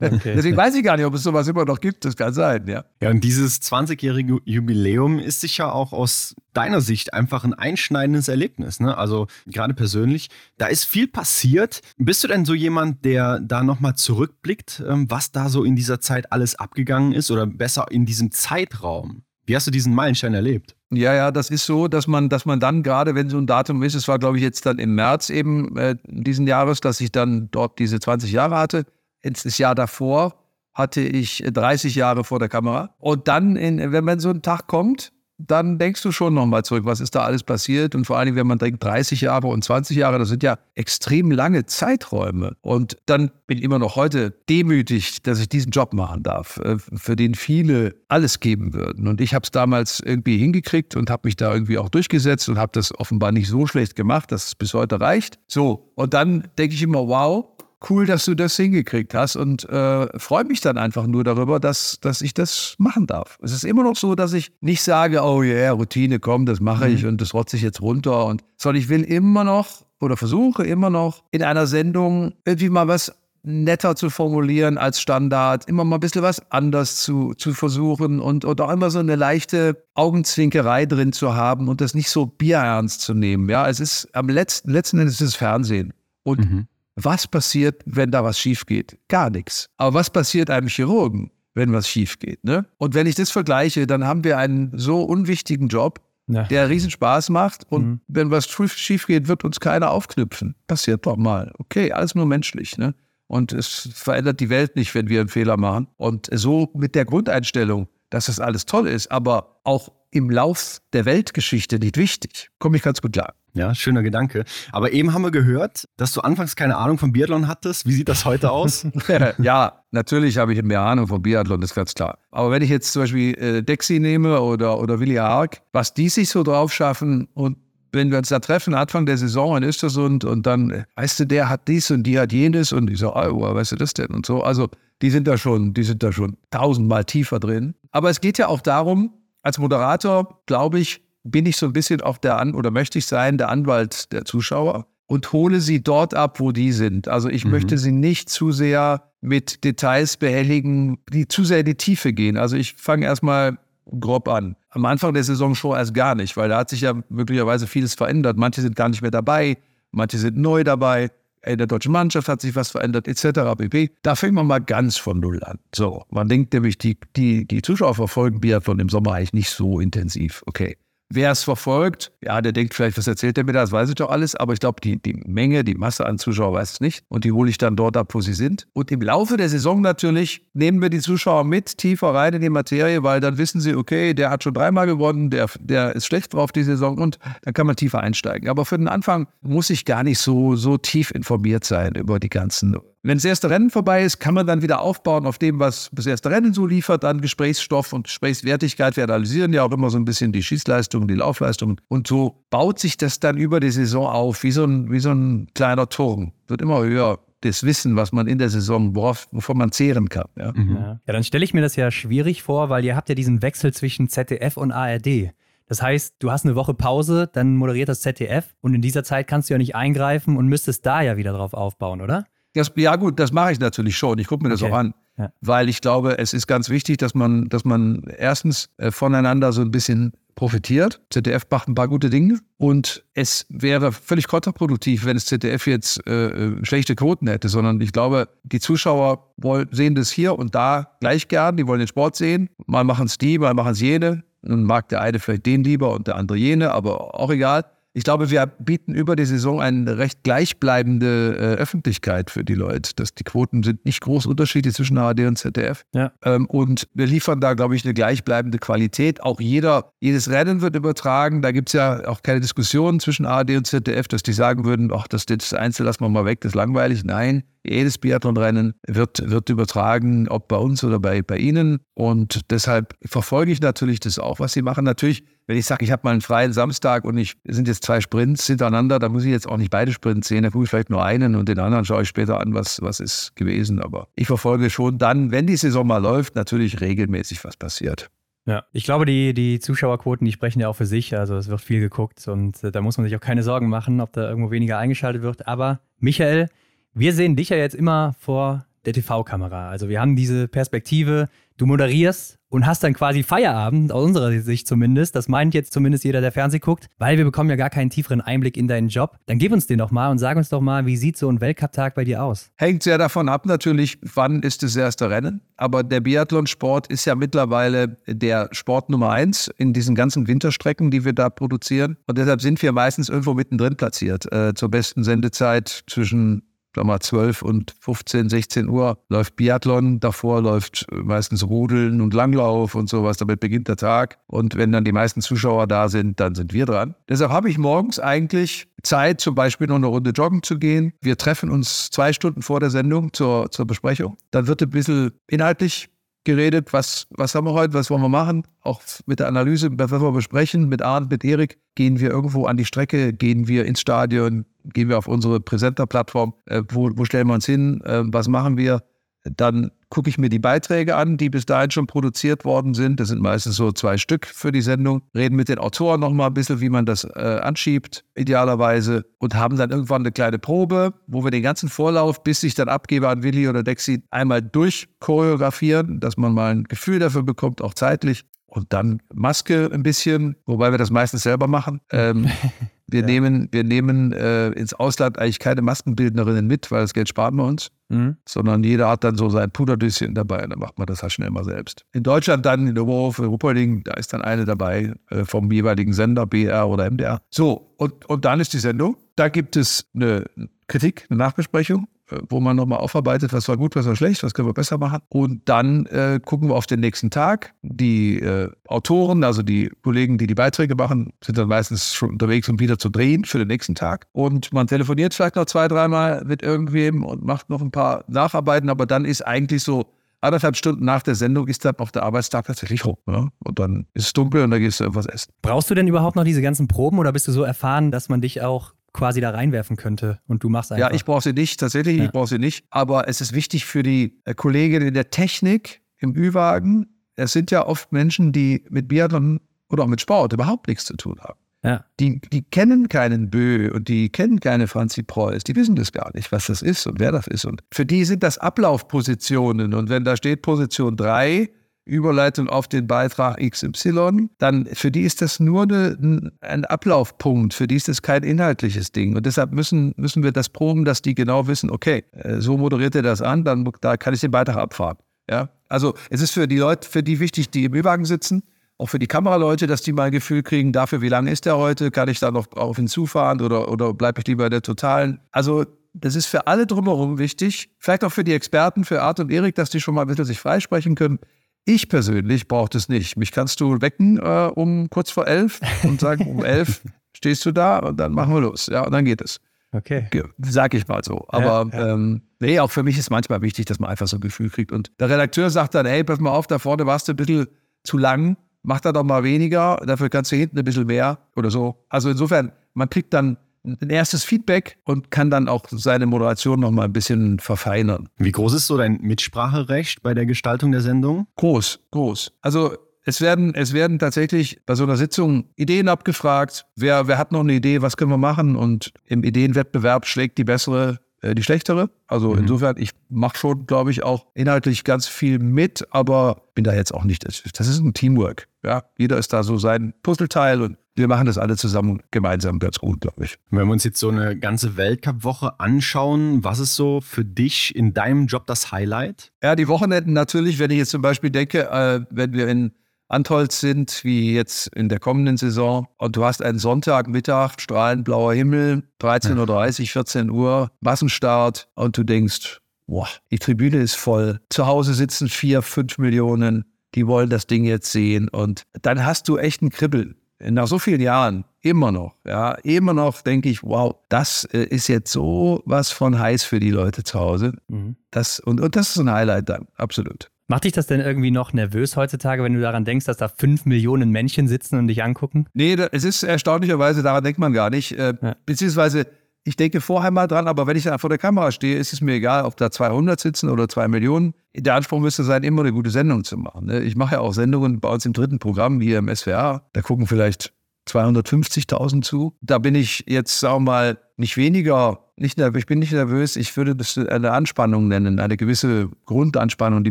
Okay. Deswegen weiß ich gar nicht, ob es sowas immer noch gibt. Das kann sein, ja. Ja, und dieses 20-jährige Jubiläum ist sicher auch aus deiner Sicht einfach ein einschneidendes Erlebnis. Ne? Also gerade persönlich, da ist viel passiert. Bist du denn so jemand, der da nochmal zurückblickt, ähm, was da so in dieser Zeit alles abgegangen ist oder besser in diesem Zeitraum? Wie hast du diesen Meilenstein erlebt? Ja, ja, das ist so, dass man, dass man dann gerade, wenn so ein Datum ist, es war, glaube ich, jetzt dann im März eben äh, diesen Jahres, dass ich dann dort diese 20 Jahre hatte. Jetzt das Jahr davor hatte ich 30 Jahre vor der Kamera. Und dann, in, wenn man so ein Tag kommt, dann denkst du schon nochmal zurück, was ist da alles passiert? Und vor allem, wenn man denkt, 30 Jahre und 20 Jahre, das sind ja extrem lange Zeiträume. Und dann bin ich immer noch heute demütig, dass ich diesen Job machen darf, äh, für den viele alles geben würden. Und ich habe es damals irgendwie hingekriegt und habe mich da irgendwie auch durchgesetzt und habe das offenbar nicht so schlecht gemacht, dass es bis heute reicht. So, und dann denke ich immer, wow, cool, dass du das hingekriegt hast und äh, freue mich dann einfach nur darüber, dass, dass ich das machen darf. Es ist immer noch so, dass ich nicht sage, oh ja, yeah, Routine, komm, das mache mhm. ich und das rotze ich jetzt runter. Und, sondern ich will immer noch oder versuche immer noch in einer Sendung irgendwie mal was netter zu formulieren als Standard, immer mal ein bisschen was anders zu, zu versuchen und, und auch immer so eine leichte Augenzwinkerei drin zu haben und das nicht so bierernst zu nehmen. Ja, es ist am letzten, letzten Endes ist es Fernsehen. Und mhm. Was passiert, wenn da was schief geht? Gar nichts. Aber was passiert einem Chirurgen, wenn was schief geht? Ne? Und wenn ich das vergleiche, dann haben wir einen so unwichtigen Job, ja. der riesen Spaß macht. Und mhm. wenn was schief geht, wird uns keiner aufknüpfen. Passiert doch mal. Okay, alles nur menschlich. Ne? Und es verändert die Welt nicht, wenn wir einen Fehler machen. Und so mit der Grundeinstellung, dass das alles toll ist, aber auch im Lauf der Weltgeschichte nicht wichtig, komme ich ganz gut klar. Ja, schöner Gedanke. Aber eben haben wir gehört, dass du anfangs keine Ahnung vom Biathlon hattest. Wie sieht das heute aus? ja, natürlich habe ich mehr Ahnung vom Biathlon, das ist ganz klar. Aber wenn ich jetzt zum Beispiel äh, Dexi nehme oder, oder Willi Haag, was die sich so drauf schaffen und wenn wir uns da treffen, Anfang der Saison in Östersund und dann, äh, weißt du, der hat dies und die hat jenes und ich so, oh, weißt du das denn und so. Also die sind da schon, die sind da schon tausendmal tiefer drin. Aber es geht ja auch darum, als Moderator, glaube ich, bin ich so ein bisschen auf der An oder möchte ich sein, der Anwalt der Zuschauer und hole sie dort ab, wo die sind. Also ich mhm. möchte sie nicht zu sehr mit Details behelligen, die zu sehr in die Tiefe gehen. Also ich fange erstmal grob an. Am Anfang der Saison schon erst gar nicht, weil da hat sich ja möglicherweise vieles verändert. Manche sind gar nicht mehr dabei, manche sind neu dabei. In der deutschen Mannschaft hat sich was verändert, etc. pp. Da fängt man mal ganz von Null an. So, man denkt nämlich, die, die, die Zuschauer verfolgen Biathlon im Sommer eigentlich nicht so intensiv. Okay. Wer es verfolgt, ja, der denkt vielleicht, was erzählt der mir da, das weiß ich doch alles, aber ich glaube, die, die Menge, die Masse an Zuschauern weiß es nicht und die hole ich dann dort ab, wo sie sind. Und im Laufe der Saison natürlich nehmen wir die Zuschauer mit tiefer rein in die Materie, weil dann wissen sie, okay, der hat schon dreimal gewonnen, der, der ist schlecht drauf die Saison und dann kann man tiefer einsteigen. Aber für den Anfang muss ich gar nicht so, so tief informiert sein über die ganzen Wenn das erste Rennen vorbei ist, kann man dann wieder aufbauen auf dem, was das erste Rennen so liefert, dann Gesprächsstoff und Gesprächswertigkeit. Wir analysieren ja auch immer so ein bisschen die Schießleistung, die Laufleistung. Und so baut sich das dann über die Saison auf, wie so ein, wie so ein kleiner Turm. Wird immer höher das Wissen, was man in der Saison, worauf, wovon man zehren kann. Ja, mhm. ja. ja dann stelle ich mir das ja schwierig vor, weil ihr habt ja diesen Wechsel zwischen ZDF und ARD. Das heißt, du hast eine Woche Pause, dann moderiert das ZDF und in dieser Zeit kannst du ja nicht eingreifen und müsstest da ja wieder drauf aufbauen, oder? Das, ja gut, das mache ich natürlich schon. Ich gucke mir das okay. auch an. Ja. Weil ich glaube, es ist ganz wichtig, dass man, dass man erstens äh, voneinander so ein bisschen profitiert. ZDF macht ein paar gute Dinge und es wäre völlig kontraproduktiv, wenn das ZDF jetzt äh, äh, schlechte Quoten hätte, sondern ich glaube, die Zuschauer wollen, sehen das hier und da gleich gern, die wollen den Sport sehen. Mal machen es die, mal machen es jene. Nun mag der eine vielleicht den lieber und der andere jene, aber auch egal. Ich glaube, wir bieten über die Saison eine recht gleichbleibende äh, Öffentlichkeit für die Leute. Das, die Quoten sind nicht groß unterschiedlich zwischen ARD und ZDF. Ja. Ähm, und wir liefern da, glaube ich, eine gleichbleibende Qualität. Auch jeder, jedes Rennen wird übertragen. Da gibt es ja auch keine Diskussion zwischen ARD und ZDF, dass die sagen würden, ach, das, das Einzel lassen wir mal weg, das ist langweilig. Nein, jedes Biathlonrennen wird, wird übertragen, ob bei uns oder bei, bei Ihnen. Und deshalb verfolge ich natürlich das auch, was Sie machen. Natürlich, wenn ich sage, ich habe mal einen freien Samstag und ich sind jetzt zwei Sprints hintereinander, dann muss ich jetzt auch nicht beide Sprints sehen. Da gucke ich vielleicht nur einen und den anderen schaue ich später an, was, was ist gewesen. Aber ich verfolge schon dann, wenn die Saison mal läuft, natürlich regelmäßig, was passiert. Ja, ich glaube, die, die Zuschauerquoten, die sprechen ja auch für sich. Also es wird viel geguckt und äh, da muss man sich auch keine Sorgen machen, ob da irgendwo weniger eingeschaltet wird. Aber Michael, wir sehen dich ja jetzt immer vor der TV-Kamera. Also wir haben diese Perspektive, du moderierst und hast dann quasi Feierabend, aus unserer Sicht zumindest. Das meint jetzt zumindest jeder, der Fernsehen guckt, weil wir bekommen ja gar keinen tieferen Einblick in deinen Job. Dann gib uns den doch mal und sag uns doch mal, wie sieht so ein Weltcup-Tag bei dir aus? Hängt sehr davon ab natürlich, wann ist das erste Rennen. Aber der Biathlonsport ist ja mittlerweile der Sport Nummer eins in diesen ganzen Winterstrecken, die wir da produzieren. Und deshalb sind wir meistens irgendwo mittendrin platziert. Äh, zur besten Sendezeit zwischen mal, 12 und 15, 16 Uhr läuft Biathlon, davor läuft meistens Rudeln und Langlauf und sowas, damit beginnt der Tag. Und wenn dann die meisten Zuschauer da sind, dann sind wir dran. Deshalb habe ich morgens eigentlich Zeit, zum Beispiel noch eine Runde joggen zu gehen. Wir treffen uns zwei Stunden vor der Sendung zur, zur Besprechung. Dann wird ein bisschen inhaltlich geredet, was, was haben wir heute, was wollen wir machen, auch mit der Analyse, was wollen wir besprechen, mit Arndt, mit Erik, gehen wir irgendwo an die Strecke, gehen wir ins Stadion, gehen wir auf unsere Präsenter-Plattform, äh, wo, wo stellen wir uns hin, äh, was machen wir, dann gucke ich mir die Beiträge an, die bis dahin schon produziert worden sind. Das sind meistens so zwei Stück für die Sendung. Reden mit den Autoren noch mal ein bisschen, wie man das äh, anschiebt, idealerweise. Und haben dann irgendwann eine kleine Probe, wo wir den ganzen Vorlauf, bis ich dann abgebe an Willi oder Dexi, einmal durchchoreografieren, dass man mal ein Gefühl dafür bekommt, auch zeitlich. Und dann Maske ein bisschen, wobei wir das meistens selber machen. Ähm, wir ja. nehmen, wir nehmen äh, ins Ausland eigentlich keine Maskenbildnerinnen mit, weil das Geld sparen wir uns, mhm. sondern jeder hat dann so sein Puderdüschen dabei und dann macht man das halt schnell mal selbst. In Deutschland dann, in der Oberhof, in Ruppolding, da ist dann eine dabei äh, vom jeweiligen Sender, BR oder MDR. So, und, und dann ist die Sendung. Da gibt es eine Kritik, eine Nachbesprechung wo man nochmal aufarbeitet, was war gut, was war schlecht, was können wir besser machen. Und dann äh, gucken wir auf den nächsten Tag. Die äh, Autoren, also die Kollegen, die die Beiträge machen, sind dann meistens schon unterwegs, um wieder zu drehen für den nächsten Tag. Und man telefoniert vielleicht noch zwei, dreimal mit irgendwem und macht noch ein paar Nacharbeiten, aber dann ist eigentlich so anderthalb Stunden nach der Sendung ist dann auch der Arbeitstag tatsächlich rum. Ja? Und dann ist es dunkel und dann gehst du irgendwas essen. Brauchst du denn überhaupt noch diese ganzen Proben oder bist du so erfahren, dass man dich auch quasi da reinwerfen könnte und du machst einfach. Ja, ich brauche sie nicht, tatsächlich, ja. ich brauche sie nicht. Aber es ist wichtig für die äh, Kolleginnen in der Technik im Ü-Wagen. Es sind ja oft Menschen, die mit Biathlon oder auch mit Sport überhaupt nichts zu tun haben. Ja. Die, die kennen keinen Bö und die kennen keine Franzi Preuß. Die wissen das gar nicht, was das ist und wer das ist. Und für die sind das Ablaufpositionen. Und wenn da steht Position 3, Überleitung auf den Beitrag XY, dann für die ist das nur eine, ein Ablaufpunkt, für die ist das kein inhaltliches Ding. Und deshalb müssen, müssen wir das proben, dass die genau wissen, okay, äh, so moderiert er das an, dann da kann ich den Beitrag abfahren. Ja? Also es ist für die Leute, für die wichtig, die im Ü-Wagen sitzen, auch für die Kameraleute, dass die mal ein Gefühl kriegen, dafür, wie lange ist der heute, kann ich da noch drauf hinzufahren oder, oder bleibe ich lieber der Totalen. Also das ist für alle drumherum wichtig, vielleicht auch für die Experten, für Art und Erik, dass die schon mal ein bisschen sich freisprechen können. Ich persönlich brauche das nicht. Mich kannst du wecken äh, um kurz vor elf und sagen, um elf stehst du da und dann machen wir los. Ja, und dann geht es. Okay. Sag ich mal so. Aber ja, ja. Ähm, nee, auch für mich ist manchmal wichtig, dass man einfach so ein Gefühl kriegt. Und der Redakteur sagt dann, hey, pass mal auf, da vorne warst du ein bisschen zu lang, mach da doch mal weniger, dafür kannst du hinten ein bisschen mehr oder so. Also insofern, man kriegt dann ein erstes Feedback und kann dann auch seine Moderation noch mal ein bisschen verfeinern. Wie groß ist so dein Mitspracherecht bei der Gestaltung der Sendung? Groß, groß. Also es werden, es werden tatsächlich bei so einer Sitzung Ideen abgefragt. Wer, wer hat noch eine Idee, was können wir machen? Und im Ideenwettbewerb schlägt die bessere äh, die schlechtere. Also mhm. insofern, ich mache schon, glaube ich, auch inhaltlich ganz viel mit, aber bin da jetzt auch nicht. Das ist ein Teamwork. Ja, jeder ist da so sein Puzzleteil und wir machen das alle zusammen gemeinsam ganz gut, glaube ich. Wenn wir uns jetzt so eine ganze Weltcup-Woche anschauen, was ist so für dich in deinem Job das Highlight? Ja, die Wochenenden natürlich, wenn ich jetzt zum Beispiel denke, äh, wenn wir in Antolz sind, wie jetzt in der kommenden Saison, und du hast einen Sonntagmittag, strahlend blauer Himmel, 13.30 Uhr, 14 Uhr, Massenstart, und du denkst, boah, die Tribüne ist voll. Zu Hause sitzen vier, fünf Millionen, die wollen das Ding jetzt sehen. Und dann hast du echt ein Kribbeln nach so vielen Jahren immer noch, ja, immer noch denke ich, wow, das äh, ist jetzt so was von heiß für die Leute zu Hause. Mhm. Das, und, und das ist ein Highlight dann, absolut. Macht dich das denn irgendwie noch nervös heutzutage, wenn du daran denkst, dass da fünf Millionen Männchen sitzen und dich angucken? Nee, es ist erstaunlicherweise, daran denkt man gar nicht. Äh, ja. Beziehungsweise, ich denke vorher mal dran, aber wenn ich dann vor der Kamera stehe, ist es mir egal, ob da 200 sitzen oder zwei Millionen. Der Anspruch müsste sein, immer eine gute Sendung zu machen. Ne? Ich mache ja auch Sendungen bei uns im dritten Programm hier im SWR. Da gucken vielleicht 250.000 zu. Da bin ich jetzt, sagen wir mal, nicht weniger, nicht ich bin nicht nervös, ich würde das eine Anspannung nennen, eine gewisse Grundanspannung, die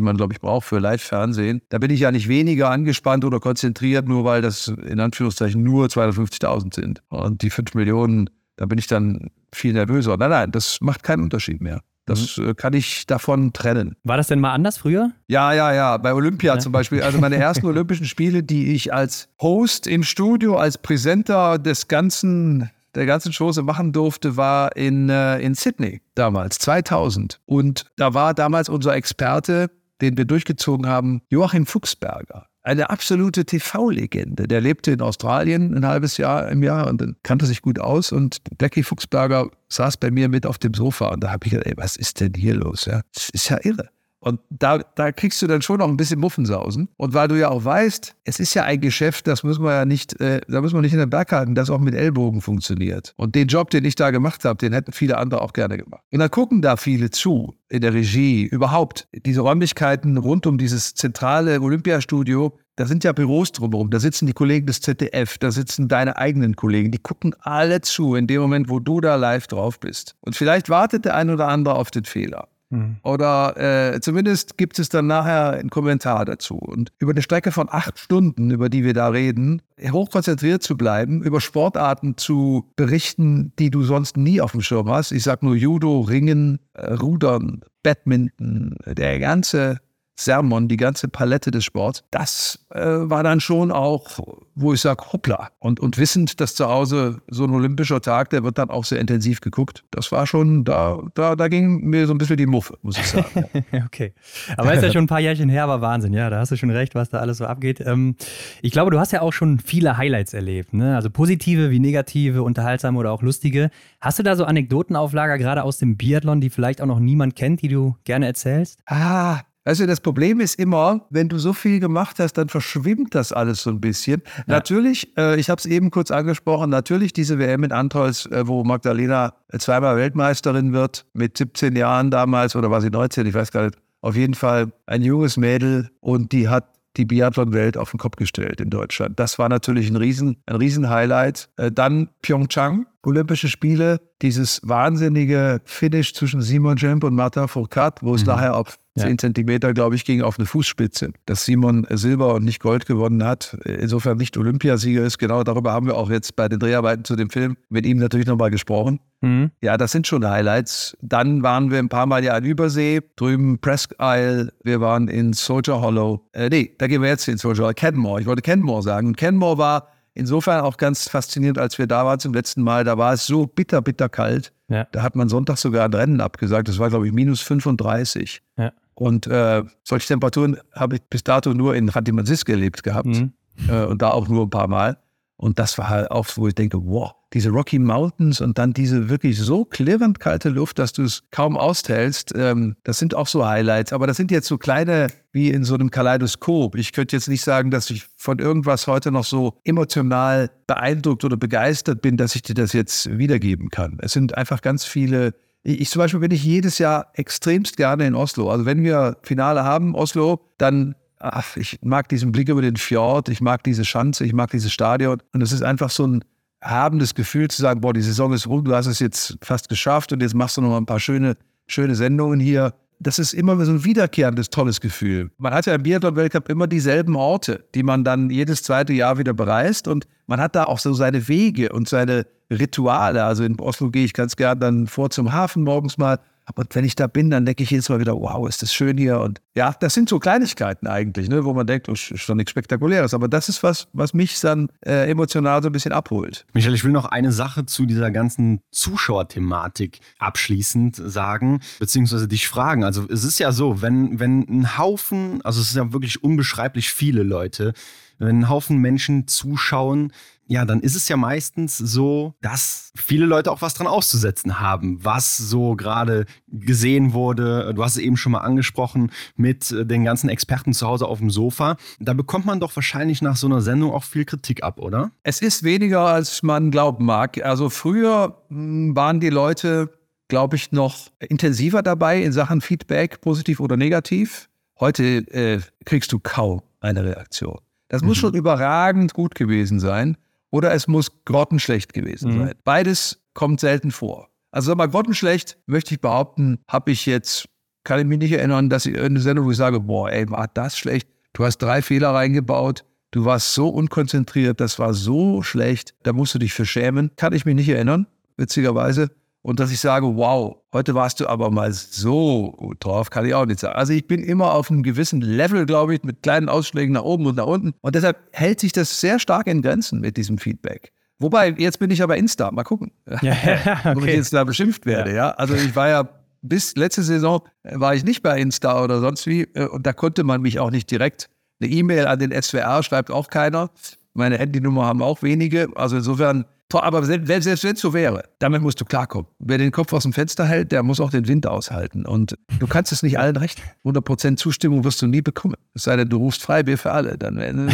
man, glaube ich, braucht für Live-Fernsehen. Da bin ich ja nicht weniger angespannt oder konzentriert, nur weil das in Anführungszeichen nur 250.000 sind. Und die 5 Millionen, da bin ich dann viel nervöser. Nein, nein, das macht keinen Unterschied mehr. Das mhm. Äh, kann ich davon trennen. War das denn mal anders früher? Ja, ja, ja. Bei Olympia ja. zum Beispiel. Also meine ersten Olympischen Spiele, die ich als Host im Studio, als Präsenter des ganzen der ganzen Chose machen durfte, war in, äh, in Sydney damals, 2000. Und da war damals unser Experte, den wir durchgezogen haben, Joachim Fuchsberger eine absolute TV-Legende. Der lebte in Australien ein halbes Jahr im Jahr und dann kannte sich gut aus. Und Blackie Fuchsberger saß bei mir mit auf dem Sofa und da habe ich gedacht, ey, was ist denn hier los? Ja, das ist ja irre. Und da, da kriegst du dann schon noch ein bisschen Muffensausen. Und weil du ja auch weißt, es ist ja ein Geschäft, das muss man ja nicht, äh, da muss man nicht in den Berg halten, das auch mit Ellbogen funktioniert. Und den Job, den ich da gemacht habe, den hätten viele andere auch gerne gemacht. Und dann gucken da viele zu in der Regie. Überhaupt diese Räumlichkeiten rund um dieses zentrale Olympiastudio, da sind ja Büros drumherum, da sitzen die Kollegen des ZDF, da sitzen deine eigenen Kollegen, die gucken alle zu in dem Moment, wo du da live drauf bist. Und vielleicht wartet der ein oder andere auf den Fehler. Mhm. Oder äh, zumindest gibt es dann nachher einen Kommentar dazu. Und über eine Strecke von acht Stunden, über die wir da reden, hochkonzentriert zu bleiben, über Sportarten zu berichten, die du sonst nie auf dem Schirm hast. Ich sag nur Judo, Ringen, äh, Rudern, Badminton, der ganze Sermon, die ganze Palette des Sports, das äh, war dann schon auch, wo ich sage, hoppla. Und, und wissend, dass zu Hause so ein olympischer Tag, der wird dann auch sehr intensiv geguckt. Das war schon, da, da, da ging mir so ein bisschen die Muffe, muss ich sagen. okay. Aber ist ja schon ein paar Jährchen her, aber Wahnsinn, ja, da hast du schon recht, was da alles so abgeht. Ähm, ich glaube, du hast ja auch schon viele Highlights erlebt, ne? Also positive wie negative, unterhaltsame oder auch lustige. Hast du da so Anekdotenauflager gerade aus dem Biathlon, die vielleicht auch noch niemand kennt, die du gerne erzählst? Ah, also das Problem ist immer, wenn du so viel gemacht hast, dann verschwimmt das alles so ein bisschen. Ja. Natürlich, äh, ich habe es eben kurz angesprochen, natürlich diese WM in Antolz, äh, wo Magdalena zweimal Weltmeisterin wird, mit 17 Jahren damals, oder war sie 19, ich weiß gar nicht. Auf jeden Fall ein junges Mädel und die hat die Biathlon-Welt auf den Kopf gestellt in Deutschland. Das war natürlich ein Riesen, ein Riesen-Highlight. Äh, dann Pyeongchang, Olympische Spiele, dieses wahnsinnige Finish zwischen Simon Jemp und Martin Fourcade, wo es mhm. nachher auf ja. 10 Zentimeter, glaube ich, ging auf eine Fußspitze. Dass Simon Silber und nicht Gold gewonnen hat, insofern nicht Olympiasieger ist, genau darüber haben wir auch jetzt bei den Dreharbeiten zu dem Film mit ihm natürlich nochmal gesprochen. Mhm. Ja, das sind schon Highlights. Dann waren wir ein paar Mal ja an Übersee, drüben Presque Isle, wir waren in Soldier Hollow. Äh, nee, da gehen wir jetzt in Soldier Hollow. Kenmore, ich wollte Kenmore sagen. Und Kenmore war insofern auch ganz faszinierend, als wir da waren zum letzten Mal. Da war es so bitter, bitter kalt. Ja. Da hat man Sonntag sogar ein Rennen abgesagt. Das war, glaube ich, minus 35. Ja. Und äh, solche Temperaturen habe ich bis dato nur in Khanty-Mansiysk erlebt gehabt. Mhm. Äh, und da auch nur ein paar Mal. Und das war halt auch, wo ich denke, wow, diese Rocky Mountains und dann diese wirklich so klirrend kalte Luft, dass du es kaum austälst. Ähm, das sind auch so Highlights. Aber das sind jetzt so kleine, wie in so einem Kaleidoskop. Ich könnte jetzt nicht sagen, dass ich von irgendwas heute noch so emotional beeindruckt oder begeistert bin, dass ich dir das jetzt wiedergeben kann. Es sind einfach ganz viele ich zum Beispiel bin ich jedes Jahr extremst gerne in Oslo. Also wenn wir Finale haben, Oslo, dann, ach, ich mag diesen Blick über den Fjord, ich mag diese Schanze, ich mag dieses Stadion. Und es ist einfach so ein habendes Gefühl zu sagen, boah, die Saison ist rum, du hast es jetzt fast geschafft und jetzt machst du noch mal ein paar schöne, schöne Sendungen hier. Das ist immer so ein wiederkehrendes, tolles Gefühl. Man hat ja im Biathlon-Weltcup immer dieselben Orte, die man dann jedes zweite Jahr wieder bereist und man hat da auch so seine Wege und seine Rituale. Also in Oslo gehe ich ganz gern dann vor zum Hafen morgens mal. Und wenn ich da bin, dann denke ich jedes Mal wieder, wow, ist das schön hier. Und ja, das sind so Kleinigkeiten eigentlich, ne, wo man denkt, oh, ist doch nichts Spektakuläres. Aber das ist was, was mich dann äh, emotional so ein bisschen abholt. Michael, ich will noch eine Sache zu dieser ganzen Zuschauerthematik abschließend sagen, beziehungsweise dich fragen. Also es ist ja so, wenn, wenn ein Haufen, also es sind ja wirklich unbeschreiblich viele Leute, wenn ein Haufen Menschen zuschauen, ja, dann ist es ja meistens so, dass viele Leute auch was dran auszusetzen haben, was so gerade gesehen wurde. Du hast es eben schon mal angesprochen mit äh, den ganzen Experten zu Hause auf dem Sofa. Da bekommt man doch wahrscheinlich nach so einer Sendung auch viel Kritik ab, oder? Es ist weniger, als man glauben mag. Also früher hm, waren die Leute, glaube ich, noch intensiver dabei in Sachen Feedback, positiv oder negativ. Heute äh, kriegst du kaum eine Reaktion. Das mhm. muss schon überragend gut gewesen sein oder es muss grottenschlecht gewesen mhm. sein. Beides kommt selten vor. Also sag mal, grottenschlecht, möchte ich behaupten, habe ich jetzt, kann ich mich nicht erinnern, dass ich eine Sendung, wo ich sage, boah, ey, war das schlecht. Du hast drei Fehler reingebaut. Du warst so unkonzentriert, das war so schlecht, da musst du dich für schämen. Kann ich mich nicht erinnern, witzigerweise. Und dass ich sage, wow, heute warst du aber mal so gut drauf, kann ich auch nicht sagen. Also ich bin immer auf einem gewissen Level, glaube ich, mit kleinen Ausschlägen nach oben und nach unten. Und deshalb hält sich das sehr stark in Grenzen mit diesem Feedback. Wobei, jetzt bin ich aber Insta, mal gucken, ja, okay. ob ich jetzt da beschimpft werde. Ja. ja. Also ich war ja bis letzte Saison war ich nicht bei Insta oder sonst wie. Äh, und da konnte man mich auch nicht direkt. Eine E-Mail an den SWR schreibt auch keiner. Meine Handynummer haben auch wenige. Also insofern aber selbst, selbst wenn es so wäre, damit musst du klarkommen. Wer den Kopf aus dem Fenster hält, der muss auch den Wind aushalten. Und du kannst es nicht allen recht. 100% Zustimmung wirst du nie bekommen. Es sei denn, du rufst Freibier für alle. Dann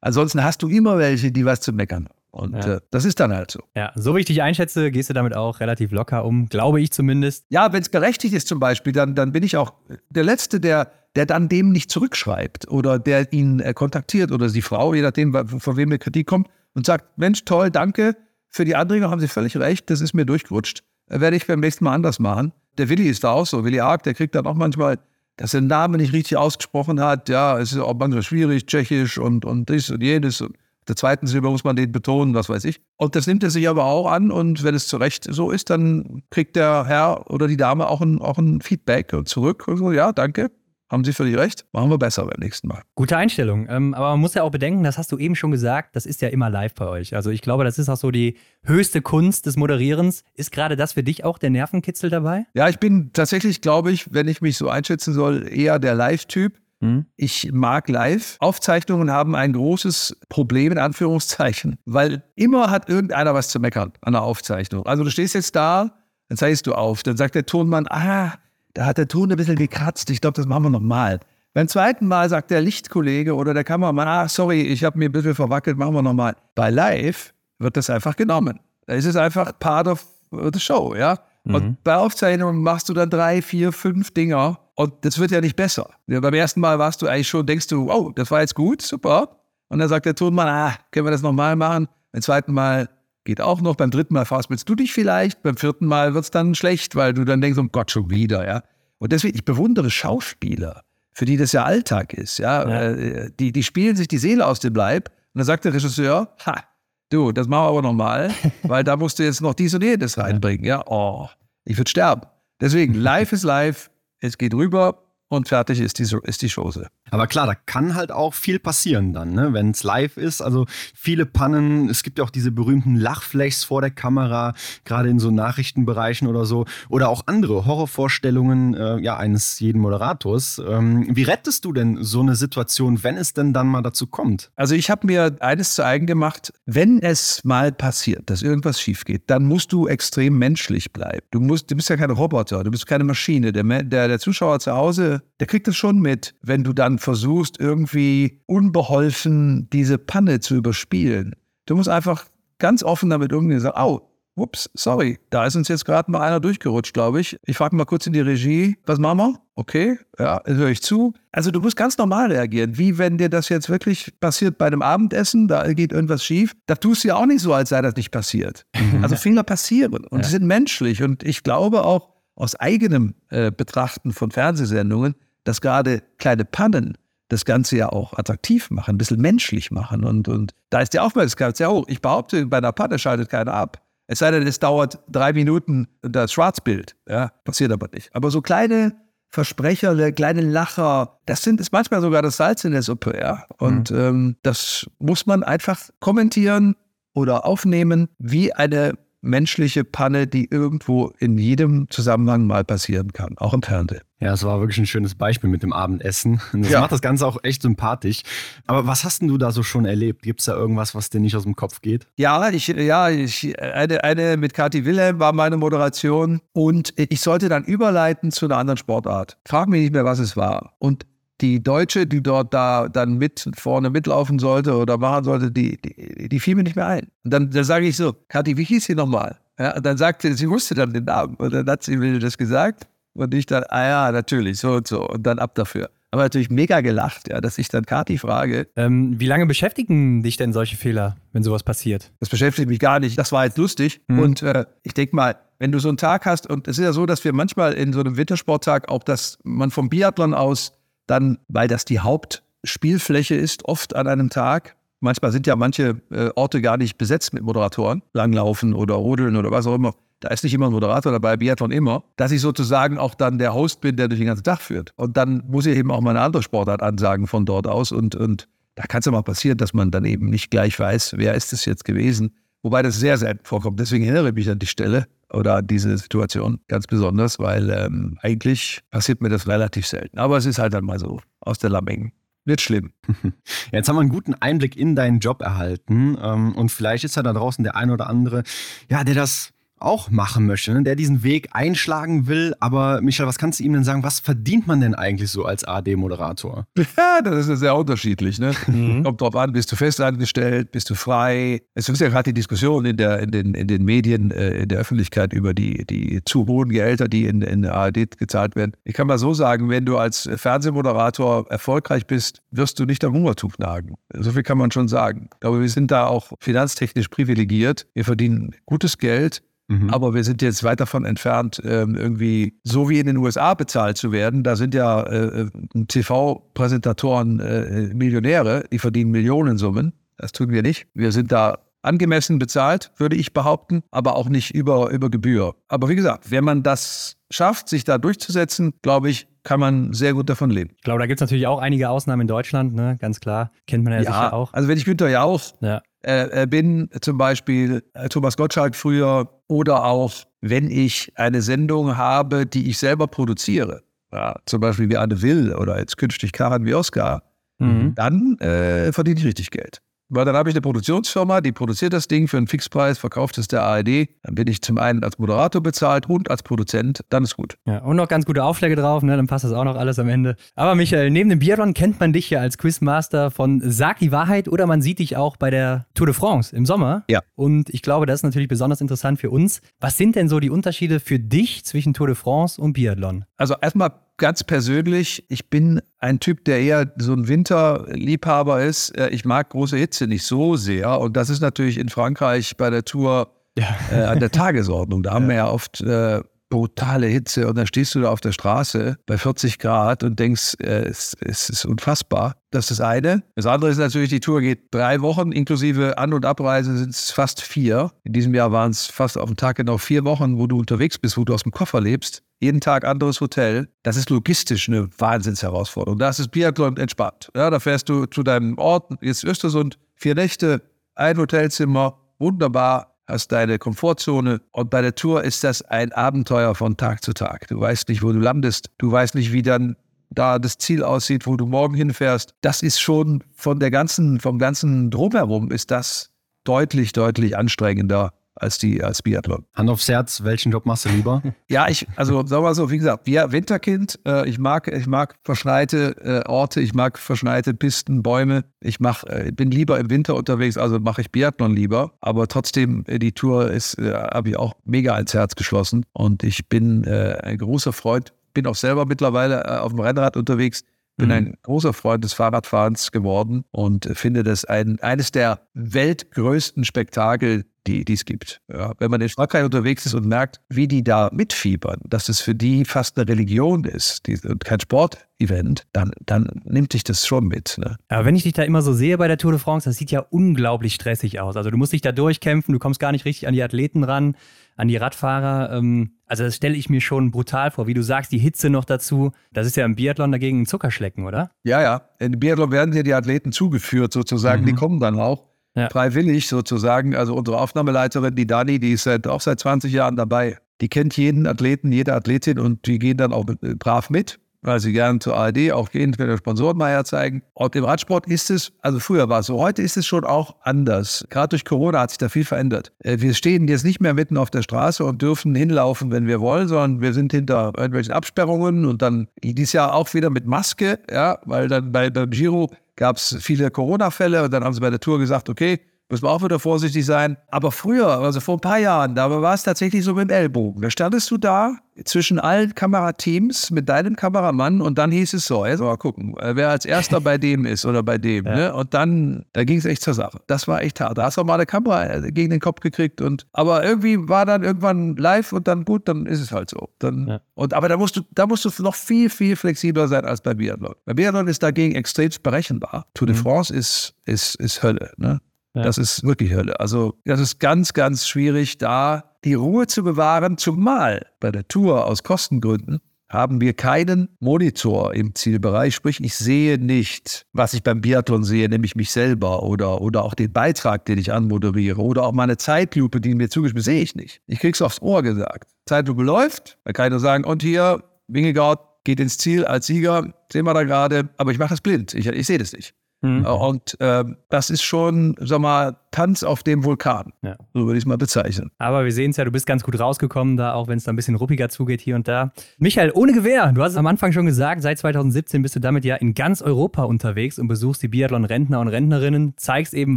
Ansonsten hast du immer welche, die was zu meckern. Und ja. äh, das ist dann halt so. Ja, so wie ich dich einschätze, gehst du damit auch relativ locker um, glaube ich zumindest. Ja, wenn es berechtigt ist zum Beispiel, dann, dann bin ich auch der Letzte, der, der dann dem nicht zurückschreibt oder der ihn äh, kontaktiert oder die Frau, je nachdem, von wem die Kritik kommt und sagt, Mensch, toll, danke für die Anregung, haben Sie völlig recht, das ist mir durchgerutscht. Werde ich beim nächsten Mal anders machen. Der Willi ist da auch so, Willi Ark, der kriegt dann auch manchmal, dass er den Namen nicht richtig ausgesprochen hat. Ja, es ist auch manchmal schwierig, tschechisch und, und dies und jenes. Und der zweiten Silber muss man den betonen, was weiß ich. Und das nimmt er sich aber auch an und wenn es zu Recht so ist, dann kriegt der Herr oder die Dame auch ein, auch ein Feedback zurück und so, ja, danke, haben Sie völlig recht. Machen wir besser beim nächsten Mal. Gute Einstellung. Ähm, aber man muss ja auch bedenken, das hast du eben schon gesagt, das ist ja immer live bei euch. Also ich glaube, das ist auch so die höchste Kunst des Moderierens. Ist gerade das für dich auch der Nervenkitzel dabei? Ja, ich bin tatsächlich, glaube ich, wenn ich mich so einschätzen soll, eher der Live-Typ. Hm? Ich mag live. Aufzeichnungen haben ein großes Problem in Anführungszeichen, weil immer hat irgendeiner was zu meckern an der Aufzeichnung. Also du stehst jetzt da, dann zeigst du auf, dann sagt der Tonmann, ah, da hat der Ton ein bisschen gekratzt. Ich glaube, das machen wir nochmal. Beim zweiten Mal sagt der Lichtkollege oder der Kameramann, ah, sorry, ich habe mir ein bisschen verwackelt, machen wir nochmal. Bei Live wird das einfach genommen. Da ist es einfach part of the show, ja. Mhm. Und bei Aufzeichnungen machst du dann drei, vier, fünf Dinger und das wird ja nicht besser. Ja, beim ersten Mal warst du eigentlich schon, denkst du, oh, das war jetzt gut, super. Und dann sagt der Tonmann, ah, können wir das nochmal machen? Beim zweiten Mal Geht auch noch. Beim dritten Mal verhaspelst du dich vielleicht. Beim vierten Mal wird es dann schlecht, weil du dann denkst, um Gott, schon wieder, ja. Und deswegen, ich bewundere Schauspieler, für die das ja Alltag ist, ja. ja. Äh, die, die spielen sich die Seele aus dem Leib. Und dann sagt der Regisseur, ha, du, das machen wir aber nochmal, weil da musst du jetzt noch dies und jenes reinbringen, ja. Oh, ich würde sterben. Deswegen, live ist live, es geht rüber und fertig ist die, ist die Chose. Aber klar, da kann halt auch viel passieren dann, ne? wenn es live ist. Also viele Pannen, es gibt ja auch diese berühmten Lachflächs vor der Kamera, gerade in so Nachrichtenbereichen oder so. Oder auch andere Horrorvorstellungen äh, ja, eines jeden Moderators. Ähm, wie rettest du denn so eine Situation, wenn es denn dann mal dazu kommt? Also ich habe mir eines zu eigen gemacht, wenn es mal passiert, dass irgendwas schief geht, dann musst du extrem menschlich bleiben. Du, musst, du bist ja kein Roboter, du bist keine Maschine. Der, der, der Zuschauer zu Hause, der kriegt das schon mit, wenn du dann versuchst, irgendwie unbeholfen diese Panne zu überspielen. Du musst einfach ganz offen damit umgehen und sagen, au, ups, sorry, da ist uns jetzt gerade mal einer durchgerutscht, glaube ich. Ich frage mal kurz in die Regie, was machen wir? Okay, ja, höre ich zu. Also du musst ganz normal reagieren, wie wenn dir das jetzt wirklich passiert bei einem Abendessen, da geht irgendwas schief. Da tust du ja auch nicht so, als sei das nicht passiert. Also Fehler passieren und ja. sind menschlich. Und ich glaube auch aus eigenem äh, Betrachten von Fernsehsendungen, dass gerade kleine Pannen das Ganze ja auch attraktiv machen, ein bisschen menschlich machen. Und, und da ist die Aufmerksamkeit sehr hoch. Ich behaupte, bei einer Panne schaltet keiner ab. Es sei denn, es dauert drei Minuten das Schwarzbild. Ja, passiert aber nicht. Aber so kleine Versprecher, kleine Lacher, das sind ist manchmal sogar das Salz in der Suppe. Ja? Und mhm. ähm, das muss man einfach kommentieren oder aufnehmen, wie eine menschliche Panne, die irgendwo in jedem Zusammenhang mal passieren kann, auch im Fernsehen. Ja, es war wirklich ein schönes Beispiel mit dem Abendessen. Das ja. macht das Ganze auch echt sympathisch. Aber was hast denn du da so schon erlebt? Gibt es da irgendwas, was dir nicht aus dem Kopf geht? Ja, ich, ja, ich, eine, eine mit Kathi Wilhelm war meine Moderation und ich sollte dann überleiten zu einer anderen Sportart. Frag mich nicht mehr, was es war. Und die Deutsche, die dort da dann mit vorne mitlaufen sollte oder machen sollte, die, die, die fiel mir nicht mehr ein. Und dann, dann sage ich so, Kathi, wie hieß sie nochmal? Ja, und dann sagte sie, wusste dann den Namen. Und dann hat sie mir das gesagt. Und ich dann, ah ja, natürlich, so und so. Und dann ab dafür. Aber natürlich mega gelacht, ja, dass ich dann Kati frage. Ähm, wie lange beschäftigen dich denn solche Fehler, wenn sowas passiert? Das beschäftigt mich gar nicht. Das war jetzt lustig. Mhm. Und äh, ich denke mal, wenn du so einen Tag hast, und es ist ja so, dass wir manchmal in so einem Wintersporttag auch, dass man vom Biathlon aus dann, weil das die Hauptspielfläche ist, oft an einem Tag, manchmal sind ja manche äh, Orte gar nicht besetzt mit Moderatoren, Langlaufen oder Rodeln oder was auch immer da ist nicht immer ein Moderator dabei, Biathlon immer, dass ich sozusagen auch dann der Host bin, der durch den ganzen Tag führt. Und dann muss ich eben auch mal eine andere Sportart ansagen von dort aus. Und, und da kann es ja mal passieren, dass man dann eben nicht gleich weiß, wer ist es jetzt gewesen. Wobei das sehr selten vorkommt. Deswegen erinnere ich mich an die Stelle oder an diese Situation ganz besonders, weil ähm, eigentlich passiert mir das relativ selten. Aber es ist halt dann mal so aus der Lamming. Wird schlimm. Jetzt haben wir einen guten Einblick in deinen Job erhalten. Ähm, und vielleicht ist ja da draußen der ein oder andere, ja, der das auch machen möchte, ne? der diesen Weg einschlagen will. Aber Michael, was kannst du ihm denn sagen? Was verdient man denn eigentlich so als AD-Moderator? Ja, das ist ja sehr unterschiedlich. Ne? Mhm. Kommt drauf an, bist du festangestellt, bist du frei? Es ist ja gerade die Diskussion in, der, in, den, in den Medien, äh, in der Öffentlichkeit über die, die zu hohen Gehälter, die in, in der ARD gezahlt werden. Ich kann mal so sagen, wenn du als Fernsehmoderator erfolgreich bist, wirst du nicht am Hungertuch nagen. So viel kann man schon sagen. Ich glaube, wir sind da auch finanztechnisch privilegiert. Wir verdienen gutes Geld. Mhm. Aber wir sind jetzt weit davon entfernt, ähm, irgendwie so wie in den USA bezahlt zu werden. Da sind ja äh, äh TV-Präsentatoren äh, Millionäre, die verdienen Millionensummen. Das tun wir nicht. Wir sind da angemessen bezahlt, würde ich behaupten, aber auch nicht über, über Gebühr. Aber wie gesagt, wenn man das schafft, sich da durchzusetzen, glaube ich, kann man sehr gut davon leben. Ich glaube, da gibt es natürlich auch einige Ausnahmen in Deutschland, ne? ganz klar. Kennt man ja, ja sicher auch. Also wenn ich Günther Jauch ja. äh, bin, zum Beispiel äh, Thomas Gottschalk früher, oder auch wenn ich eine Sendung habe, die ich selber produziere, ja, zum Beispiel wie Anne Will oder jetzt künftig Karin wie Oscar, mhm. dann äh, verdiene ich richtig Geld. Weil dann habe ich eine Produktionsfirma, die produziert das Ding für einen Fixpreis, verkauft es der ARD. Dann bin ich zum einen als Moderator bezahlt und als Produzent. Dann ist gut. Ja, und noch ganz gute Aufschläge drauf, ne? dann passt das auch noch alles am Ende. Aber Michael, neben dem Biathlon kennt man dich ja als Quizmaster von Sag die Wahrheit oder man sieht dich auch bei der Tour de France im Sommer. Ja. Und ich glaube, das ist natürlich besonders interessant für uns. Was sind denn so die Unterschiede für dich zwischen Tour de France und Biathlon? Also erstmal ganz persönlich, ich bin ein Typ, der eher so ein Winterliebhaber ist. Äh, ich mag große Hitze nicht so sehr. Und das ist natürlich in Frankreich bei der Tour ja. äh, an der Tagesordnung. Da haben wir ja oft äh, brutale Hitze und dann stehst du da auf der Straße bei 40 Grad und denkst, äh, es, es ist unfassbar. Das ist das eine. Das andere ist natürlich, die Tour geht drei Wochen, inklusive An- und Abreise sind es fast vier. In diesem Jahr waren es fast auf den Tag genau vier Wochen, wo du unterwegs bist, wo du aus dem Koffer lebst. Jeden Tag anderes Hotel. Das ist logistisch eine Wahnsinnsherausforderung. Da ist das Biathlon entspannt. Ja, da fährst du zu deinem Ort, jetzt Östersund, vier Nächte, ein Hotelzimmer, wunderbar, hast deine Komfortzone und bei der Tour ist das ein Abenteuer von Tag zu Tag. Du weißt nicht, wo du landest, du weißt nicht, wie dann da das Ziel aussieht, wo du morgen hinfährst. Das ist schon von der ganzen, vom ganzen Drumherum ist das deutlich, deutlich anstrengender als die als Biathlon. Hand aufs Herz, welchen Job machst du lieber? ja, ich, also sagen wir mal so, wie gesagt, wir Winterkind, äh, ich mag, ich mag verschneite äh, Orte, ich mag verschneite Pisten, Bäume. Ich mach, äh, bin lieber im Winter unterwegs, also mache ich Biathlon lieber. Aber trotzdem, äh, die Tour ist, äh, habe ich auch mega ans Herz geschlossen. Und ich bin äh, ein großer Freund, bin auch selber mittlerweile auf dem Rennrad unterwegs bin mhm. ein großer Freund des Fahrradfahrens geworden und finde das ein, eines der weltgrößten Spektakel, die, es gibt. Ja, wenn man in Frankreich unterwegs ist und merkt, wie die da mitfiebern, dass es für die fast eine Religion ist die, und kein Sportevent, dann, dann nimmt dich das schon mit. Ne? Aber wenn ich dich da immer so sehe bei der Tour de France, das sieht ja unglaublich stressig aus. Also du musst dich da durchkämpfen, du kommst gar nicht richtig an die Athleten ran, an die Radfahrer. Ähm, also das stelle ich mir schon brutal vor. Wie du sagst, die Hitze noch dazu. Das ist ja im Biathlon dagegen ein Zuckerschlecken, oder? Ja, ja. In Biathlon werden dir die Athleten zugeführt sozusagen. Mhm. Die kommen dann auch ja. freiwillig sozusagen. Also unsere Aufnahmeleiterin, die Dani, die ist seit, auch seit 20 Jahren dabei. Die kennt jeden Athleten, jede Athletin und die gehen dann auch brav mit weil sie gerne zur ARD auch gehen, der Sponsoren mal herzeigen. Und im Radsport ist es, also früher war es so, heute ist es schon auch anders. Gerade durch Corona hat sich da viel verändert. Äh, wir stehen jetzt nicht mehr mitten auf der Straße und dürfen hinlaufen, wenn wir wollen, sondern wir sind hinter irgendwelchen Absperrungen und dann dieses Jahr auch wieder mit Maske, ja, weil dann bei, beim Giro gab es viele Corona-Fälle und dann haben sie bei der Tour gesagt, okay, müssen wir auch wieder vorsichtig sein. Aber früher, also vor ein paar Jahren, da war es tatsächlich so mit dem Ellbogen. Da standest du da zwischen allen Kamerateams mit deinem Kameramann und dann hieß es so, jetzt mal gucken, äh, wer als erster bei dem ist oder bei dem. Ja. Ne? Und dann, da ging es echt zur Sache. Das war echt hart. Da hast du auch mal eine Kamera äh, gegen den Kopf gekriegt und aber irgendwie war dann irgendwann live und dann gut, dann ist es halt so. Dann, ja. und, aber da musst du, da musst du noch viel, viel flexibler sein als bei Biathlon. Bei Biathlon ist dagegen extrem berechenbar. Tour de mhm. France ist, ist, ist Hölle. Ne? Ja. Das ist wirklich Hölle. Also das ist ganz, ganz schwierig, da die Ruhe zu bewahren, zumal bei der Tour aus Kostengründen haben wir keinen Monitor im Zielbereich. Sprich, ich sehe nicht, was ich beim Biathlon sehe, nämlich mich selber oder, oder auch den Beitrag, den ich anmoderiere oder auch meine Zeitlupe, die mir zugespielt sehe ich nicht. Ich krieg's aufs Ohr gesagt. Zeitlupe läuft, da kann ich nur sagen, und hier, Wingegaard geht ins Ziel als Sieger, sehen wir da gerade, aber ich mache das blind. Ich, ich sehe das nicht. Mhm. Und äh, das ist schon, sag mal, Tanz auf dem Vulkan. Ja. So würde ich es mal bezeichnen. Aber wir sehen es ja, du bist ganz gut rausgekommen, da auch wenn es da ein bisschen ruppiger zugeht hier und da. Michael, ohne Gewehr, du hast es am Anfang schon gesagt, seit 2017 bist du damit ja in ganz Europa unterwegs und besuchst die Biathlon-Rentner und Rentnerinnen, zeigst eben,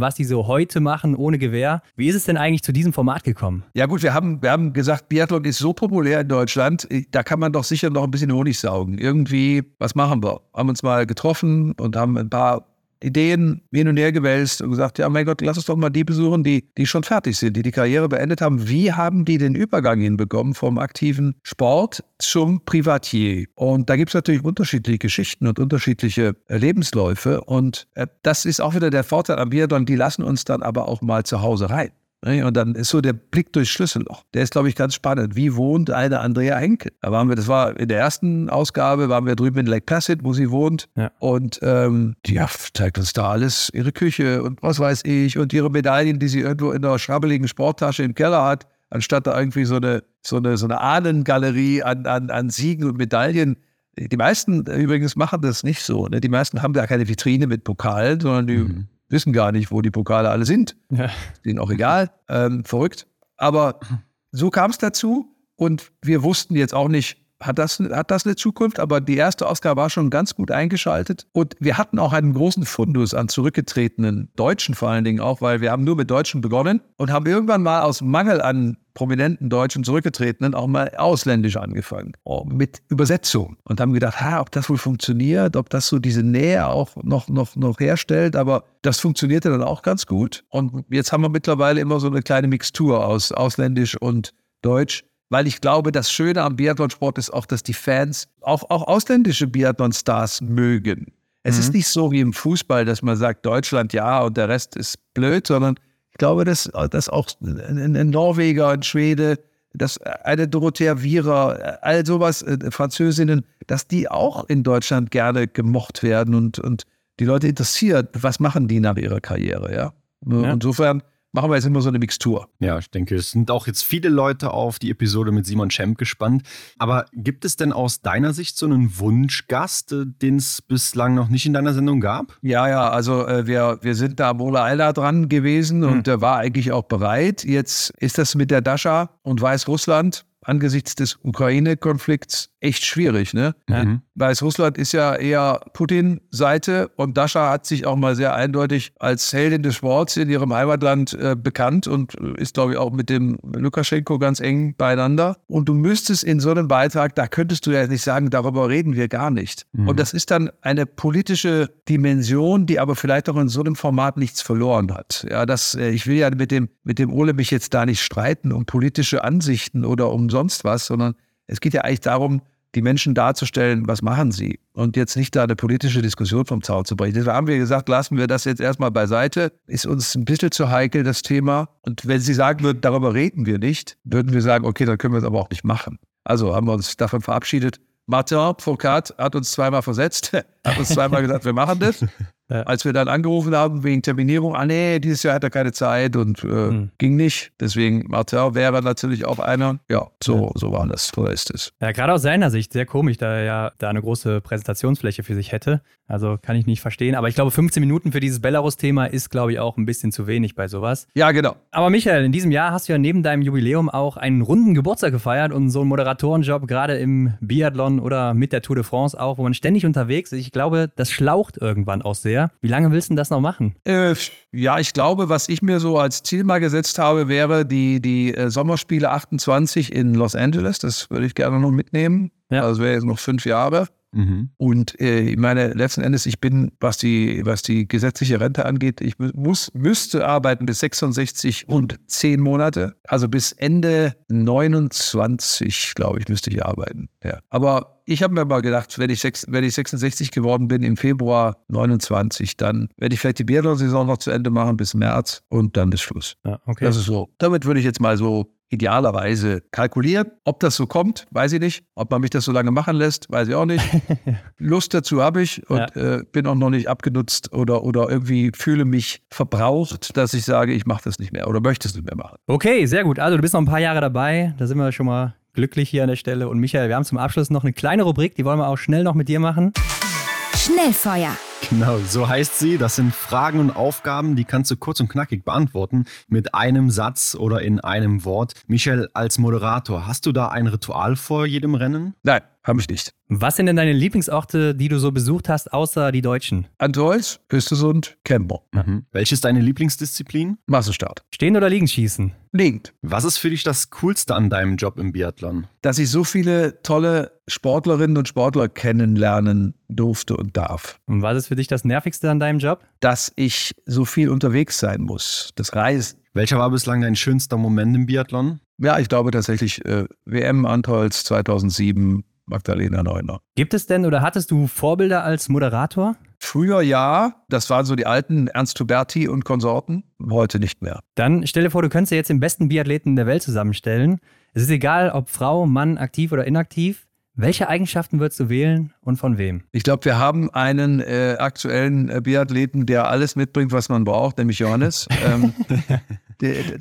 was die so heute machen ohne Gewehr. Wie ist es denn eigentlich zu diesem Format gekommen? Ja gut, wir haben, wir haben gesagt, Biathlon ist so populär in Deutschland, da kann man doch sicher noch ein bisschen Honig saugen. Irgendwie, was machen wir? Haben uns mal getroffen und haben ein paar Ideen hin und her gewälzt und gesagt, ja, mein Gott, lass uns doch mal die besuchen, die, die schon fertig sind, die die Karriere beendet haben. Wie haben die den Übergang hinbekommen vom aktiven Sport zum Privatier? Und da gibt es natürlich unterschiedliche Geschichten und unterschiedliche äh, Lebensläufe. Und äh, das ist auch wieder der Vorteil am Biathlon, die lassen uns dann aber auch mal zu Hause rein. Ne? Und dann ist so der Blick durchs Schlüsselloch. Der ist, glaube ich, ganz spannend. Wie wohnt eine Andrea Henke? Da waren wir, das war in der ersten Ausgabe, waren wir drüben in Lake Placid, wo sie wohnt. Ja. Und ähm, die ja, zeigt uns da alles, ihre Küche und was weiß ich und ihre Medaillen, die sie irgendwo in einer schrabbeligen Sporttasche im Keller hat, anstatt da irgendwie so eine, so eine, so eine Ahnengalerie an, an, an Siegen und Medaillen. Die meisten übrigens machen das nicht so. Ne? Die meisten haben da keine Vitrine mit Pokalen, sondern die mhm wissen gar nicht, wo die Pokale alle sind. Ja. Denen auch egal. Ähm, verrückt. Aber so kam es dazu und wir wussten jetzt auch nicht, hat das, hat das eine Zukunft? Aber die erste Ausgabe war schon ganz gut eingeschaltet. Und wir hatten auch einen großen Fundus an zurückgetretenen Deutschen vor allen Dingen auch, weil wir haben nur mit Deutschen begonnen und haben irgendwann mal aus Mangel an prominenten Deutschen zurückgetretenen auch mal ausländisch angefangen, oh, mit Übersetzung. Und haben gedacht, ha, ob das wohl funktioniert, ob das so diese Nähe auch noch, noch, noch herstellt. Aber das funktionierte dann auch ganz gut. Und jetzt haben wir mittlerweile immer so eine kleine Mixtur aus ausländisch und Deutsch weil ich glaube, das Schöne am Biathlonsport ist auch, dass die Fans auch, auch ausländische Biathlon-Stars mögen. Es mhm. ist nicht so wie im Fußball, dass man sagt, Deutschland ja und der Rest ist blöd, sondern ich glaube, dass, dass auch ein, Norweger, ein Schwede, dass eine Dorothea Wierer, all sowas, äh, Französinnen, dass die auch in Deutschland gerne gemocht werden und, und die Leute interessiert, was machen die nach ihrer Karriere, ja. ja. Insofern machen wir jetzt immer so eine Mixtur. Ja, ich denke, es sind auch jetzt viele Leute auf die Episode mit Simon Schemp gespannt. Aber gibt es denn aus deiner Sicht so einen Wunschgast, äh, den es bislang noch nicht in deiner Sendung gab? Ja, ja, also äh, wir, wir sind da am Ola Eiler dran gewesen mhm. und der war eigentlich auch bereit. Jetzt ist das mit der Dascha und Weißrussland angesichts des Ukraine-Konflikts echt schwierig, ne? Mhm. Weißrussland ist ja eher Putin-Seite und Dasha hat sich auch mal sehr eindeutig als Heldin des Sports in ihrem Heimatland äh, bekannt und ist, glaube ich, auch mit dem Lukaschenko ganz eng beieinander. Und du müsstest in so einem Beitrag, da könntest du ja nicht sagen, darüber reden wir gar nicht. Mhm. Und das ist dann eine politische Dimension, die aber vielleicht auch in so einem Format nichts verloren hat. Ja, das, äh, ich will ja mit dem, mit dem Ole mich jetzt da nicht streiten um politische Ansichten oder um sonst was, sondern es geht ja eigentlich darum, die Menschen darzustellen, was machen sie und jetzt nicht da eine politische Diskussion vom Zaun zu brechen. Deshalb haben wir gesagt, lassen wir das jetzt erstmal beiseite. Ist uns ein bisschen zu heikel, das Thema. Und wenn Sie sagen würden, darüber reden wir nicht, würden wir sagen, okay, dann können wir es aber auch nicht machen. Also haben wir uns davon verabschiedet. Martin Foucault hat uns zweimal versetzt, hat uns zweimal gesagt, wir machen das. Ja. Als wir dann angerufen haben wegen Terminierung, ah nee, dieses Jahr hat er keine Zeit und äh, hm. ging nicht. Deswegen Martin wäre natürlich auch einer. Ja, so, ja. so war das, so ist es. Ja, gerade aus seiner Sicht sehr komisch, da er ja da eine große Präsentationsfläche für sich hätte. Also kann ich nicht verstehen. Aber ich glaube, 15 Minuten für dieses Belarus-Thema ist, glaube ich, auch ein bisschen zu wenig bei sowas. Ja, genau. Aber Michael, in diesem Jahr hast du ja neben deinem Jubiläum auch einen runden Geburtstag gefeiert und so einen Moderatorenjob, gerade im Biathlon oder mit der Tour de France auch, wo man ständig unterwegs ist. Ich glaube, das schlaucht irgendwann auch sehr. Wie lange willst du das noch machen? Äh, ja, ich glaube, was ich mir so als Ziel mal gesetzt habe, wäre die, die äh, Sommerspiele 28 in Los Angeles. Das würde ich gerne noch mitnehmen. Ja. Also wäre jetzt noch fünf Jahre. Mhm. Und äh, ich meine, letzten Endes, ich bin, was die, was die gesetzliche Rente angeht, ich muss, müsste arbeiten bis 66 und 10 Monate. Also bis Ende 29, glaube ich, müsste ich arbeiten. Ja. Aber ich habe mir mal gedacht, wenn ich, sechs, wenn ich 66 geworden bin im Februar 29, dann werde ich vielleicht die Biathlon-Saison noch zu Ende machen bis März und dann ist Schluss. Ja, okay. Das ist so. Damit würde ich jetzt mal so idealerweise kalkulieren. Ob das so kommt, weiß ich nicht. Ob man mich das so lange machen lässt, weiß ich auch nicht. Lust dazu habe ich und ja. äh, bin auch noch nicht abgenutzt oder, oder irgendwie fühle mich verbraucht, dass ich sage, ich mache das nicht mehr oder möchte es nicht mehr machen. Okay, sehr gut. Also du bist noch ein paar Jahre dabei. Da sind wir schon mal glücklich hier an der Stelle. Und Michael, wir haben zum Abschluss noch eine kleine Rubrik, die wollen wir auch schnell noch mit dir machen. Schnellfeuer. Genau, so heißt sie. Das sind Fragen und Aufgaben, die kannst du kurz und knackig beantworten mit einem Satz oder in einem Wort. Michel, als Moderator, hast du da ein Ritual vor jedem Rennen? Nein, habe ich nicht. Was sind denn deine Lieblingsorte, die du so besucht hast, außer die deutschen? Antolz, Östersund, Kemper. Mhm. Welche ist deine Lieblingsdisziplin? Massenstart. Stehen oder liegen schießen? Liegend. Was ist für dich das Coolste an deinem Job im Biathlon? Dass ich so viele tolle Sportlerinnen und Sportler kennenlernen durfte und darf. Und was ist für dich das Nervigste an deinem Job? Dass ich so viel unterwegs sein muss. Das Reisen. Welcher war bislang dein schönster Moment im Biathlon? Ja, ich glaube tatsächlich äh, WM Antolz 2007, Magdalena Neuner. Gibt es denn oder hattest du Vorbilder als Moderator? Früher ja, das waren so die alten Ernst Huberti und Konsorten, heute nicht mehr. Dann stell dir vor, du könntest dir jetzt den besten Biathleten der Welt zusammenstellen. Es ist egal, ob Frau, Mann, aktiv oder inaktiv. Welche Eigenschaften würdest du wählen und von wem? Ich glaube, wir haben einen äh, aktuellen äh, Biathleten, der alles mitbringt, was man braucht, nämlich Johannes. ähm,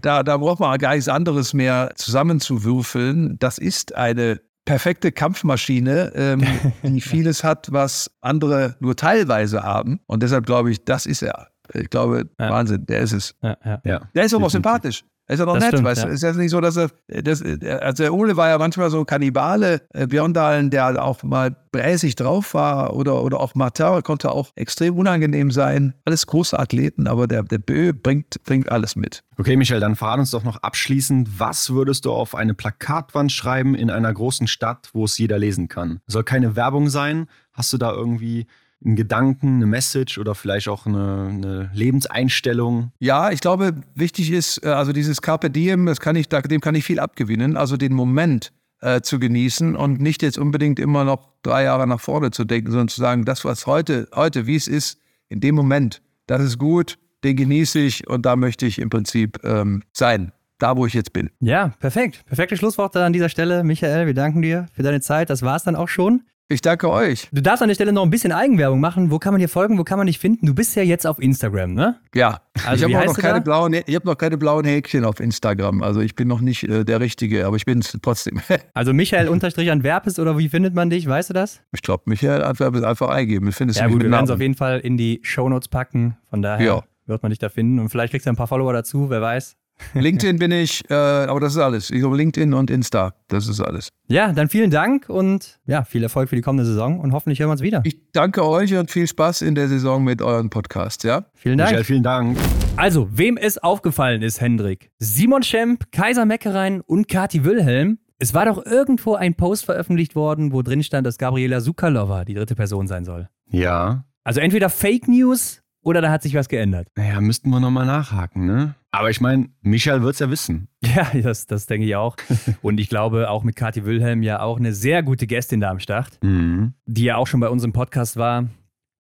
da, da braucht man gar nichts anderes mehr zusammenzuwürfeln. Das ist eine perfekte Kampfmaschine, ähm, die vieles hat, was andere nur teilweise haben. Und deshalb glaube ich, das ist er. Ich glaube, ja. Wahnsinn, der ist es. Ja, ja. Der ist aber auch sympathisch. Ist ja doch nett, stimmt, weißt du? Ja. Ist ja nicht so, dass er. Das, also der Ole war ja manchmal so Kannibale. Äh, Björndalen, der auch mal bräsig drauf war, oder, oder auch Martin konnte auch extrem unangenehm sein. Alles große Athleten, aber der, der Bö bringt, bringt alles mit. Okay, Michael, dann verrat uns doch noch abschließend, was würdest du auf eine Plakatwand schreiben in einer großen Stadt, wo es jeder lesen kann? Soll keine Werbung sein? Hast du da irgendwie einen Gedanken, eine Message oder vielleicht auch eine, eine Lebenseinstellung? Ja, ich glaube, wichtig ist, äh, also dieses Carpe Diem, das kann ich, dem kann ich viel abgewinnen. Also den Moment äh, zu genießen und nicht jetzt unbedingt immer noch drei Jahre nach vorne zu denken, sondern zu sagen, das, was heute, heute, wie es ist, in dem Moment, das ist gut, den genieße ich und da möchte ich im Prinzip ähm, sein da, wo ich jetzt bin. Ja, perfekt. Perfekte Schlussworte an dieser Stelle. Michael, wir danken dir für deine Zeit. Das war es dann auch schon. Ich danke euch. Du darfst an der Stelle noch ein bisschen Eigenwerbung machen. Wo kann man dir folgen? Wo kann man dich finden? Du bist ja jetzt auf Instagram, ne? Ja. Also ich habe noch, keine blauen, hab noch keine blauen Häkchen auf Instagram. Also ich bin noch nicht äh, der Richtige, aber ich bin es trotzdem. also Michael unterstrich Antwerpes oder wie findet man dich? Weißt du das? Ich glaube, Michael Antwerpes einfach eingeben. Findest ja gut, wir werden es auf jeden Fall in die Shownotes packen. Von daher ja. wird man dich da finden. Und vielleicht kriegst du ein paar Follower dazu, wer weiß. LinkedIn bin ich, äh, aber das ist alles. Ich glaube, LinkedIn und Insta, das ist alles. Ja, dann vielen Dank und ja, viel Erfolg für die kommende Saison und hoffentlich hören wir uns wieder. Ich danke euch und viel Spaß in der Saison mit euren Podcasts, ja? Vielen Dank. Michael, vielen Dank. Also, wem es aufgefallen ist, Hendrik, Simon Schemp, Kaiser Meckerein und Kati Wilhelm, es war doch irgendwo ein Post veröffentlicht worden, wo drin stand, dass Gabriela Sukalova die dritte Person sein soll. Ja. Also entweder Fake News oder da hat sich was geändert. Naja, müssten wir nochmal nachhaken, ne? Aber ich meine, Michael wird es ja wissen. Ja, das, das denke ich auch. Und ich glaube auch mit Kathi Wilhelm ja auch eine sehr gute Gästin da am Start, mhm. die ja auch schon bei uns im Podcast war.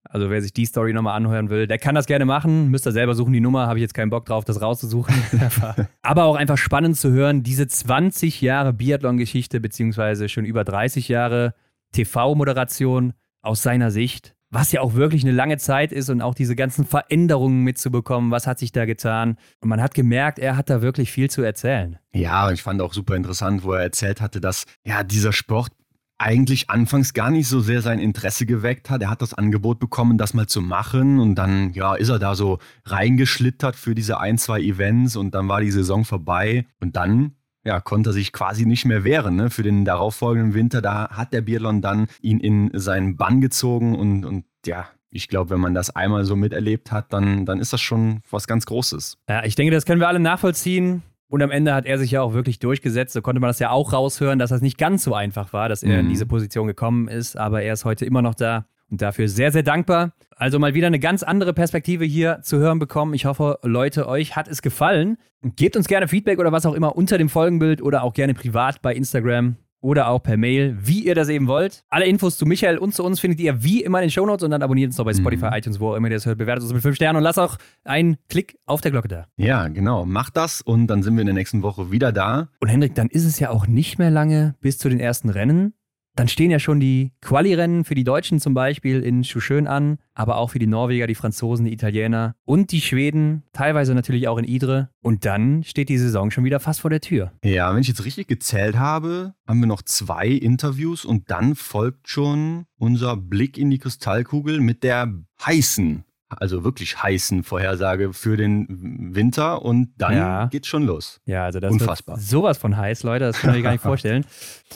Also wer sich die Story nochmal anhören will, der kann das gerne machen. Müsst ihr selber suchen, die Nummer. Habe ich jetzt keinen Bock drauf, das rauszusuchen. Aber auch einfach spannend zu hören, diese 20 Jahre Biathlon-Geschichte, beziehungsweise schon über 30 Jahre TV-Moderation aus seiner Sicht was ja auch wirklich eine lange Zeit ist und auch diese ganzen Veränderungen mitzubekommen, was hat sich da getan. Und man hat gemerkt, er hat da wirklich viel zu erzählen. Ja, ich fand auch super interessant, wo er erzählt hatte, dass ja dieser Sport eigentlich anfangs gar nicht so sehr sein Interesse geweckt hat. Er hat das Angebot bekommen, das mal zu machen und dann ja, ist er da so reingeschlittert für diese ein, zwei Events und dann war die Saison vorbei und dann ja, konnte sich quasi nicht mehr wehren. Ne? Für den darauffolgenden Winter, da hat der Biathlon dann ihn in seinen Bann gezogen und, und ja, ich glaube, wenn man das einmal so miterlebt hat, dann, dann ist das schon was ganz Großes. Ja, ich denke, das können wir alle nachvollziehen. Und am Ende hat er sich ja auch wirklich durchgesetzt. So konnte man das ja auch raushören, dass das nicht ganz so einfach war, dass er mhm. in diese Position gekommen ist. Aber er ist heute immer noch da dafür sehr, sehr dankbar. Also mal wieder eine ganz andere Perspektive hier zu hören bekommen. Ich hoffe, Leute, euch hat es gefallen. Gebt uns gerne Feedback oder was auch immer unter dem Folgenbild oder auch gerne privat bei Instagram oder auch per Mail, wie ihr das eben wollt. Alle Infos zu Michael und zu uns findet ihr wie immer in den Shownotes und dann abonniert uns noch bei mhm. Spotify, mhm. iTunes, wo auch immer ihr das hört. Bewertet uns mit 5 Sternen und lasst auch einen Klick auf der Glocke da. Ja, genau. Macht das und dann sind wir in der nächsten Woche wieder da. Und Hendrik, dann ist es ja auch nicht mehr lange bis zu den ersten Rennen. Dann stehen ja schon die Quali-Rennen für die Deutschen zum Beispiel in Schuschön an, aber auch für die Norweger, die Franzosen, die Italiener und die Schweden, teilweise natürlich auch in Idre. Und dann steht die Saison schon wieder fast vor der Tür. Ja, wenn ich jetzt richtig gezählt habe, haben wir noch zwei Interviews und dann folgt schon unser Blick in die Kristallkugel mit der heißen also wirklich heißen Vorhersage für den Winter und dann ja. geht's schon los. Ja, also das Unfassbar. ist sowas von heiß, Leute, das kann ich mir gar nicht vorstellen.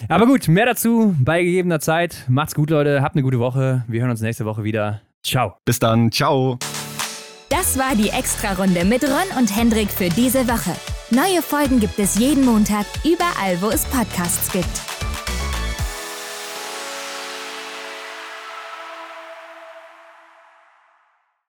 Aber gut, mehr dazu bei gegebener Zeit. Macht's gut, Leute, habt eine gute Woche. Wir hören uns nächste Woche wieder. Ciao. Bis dann, ciao. Das war die Extra-Runde mit Ron und Hendrik für diese Woche. Neue Folgen gibt es jeden Montag, überall, wo es Podcasts gibt.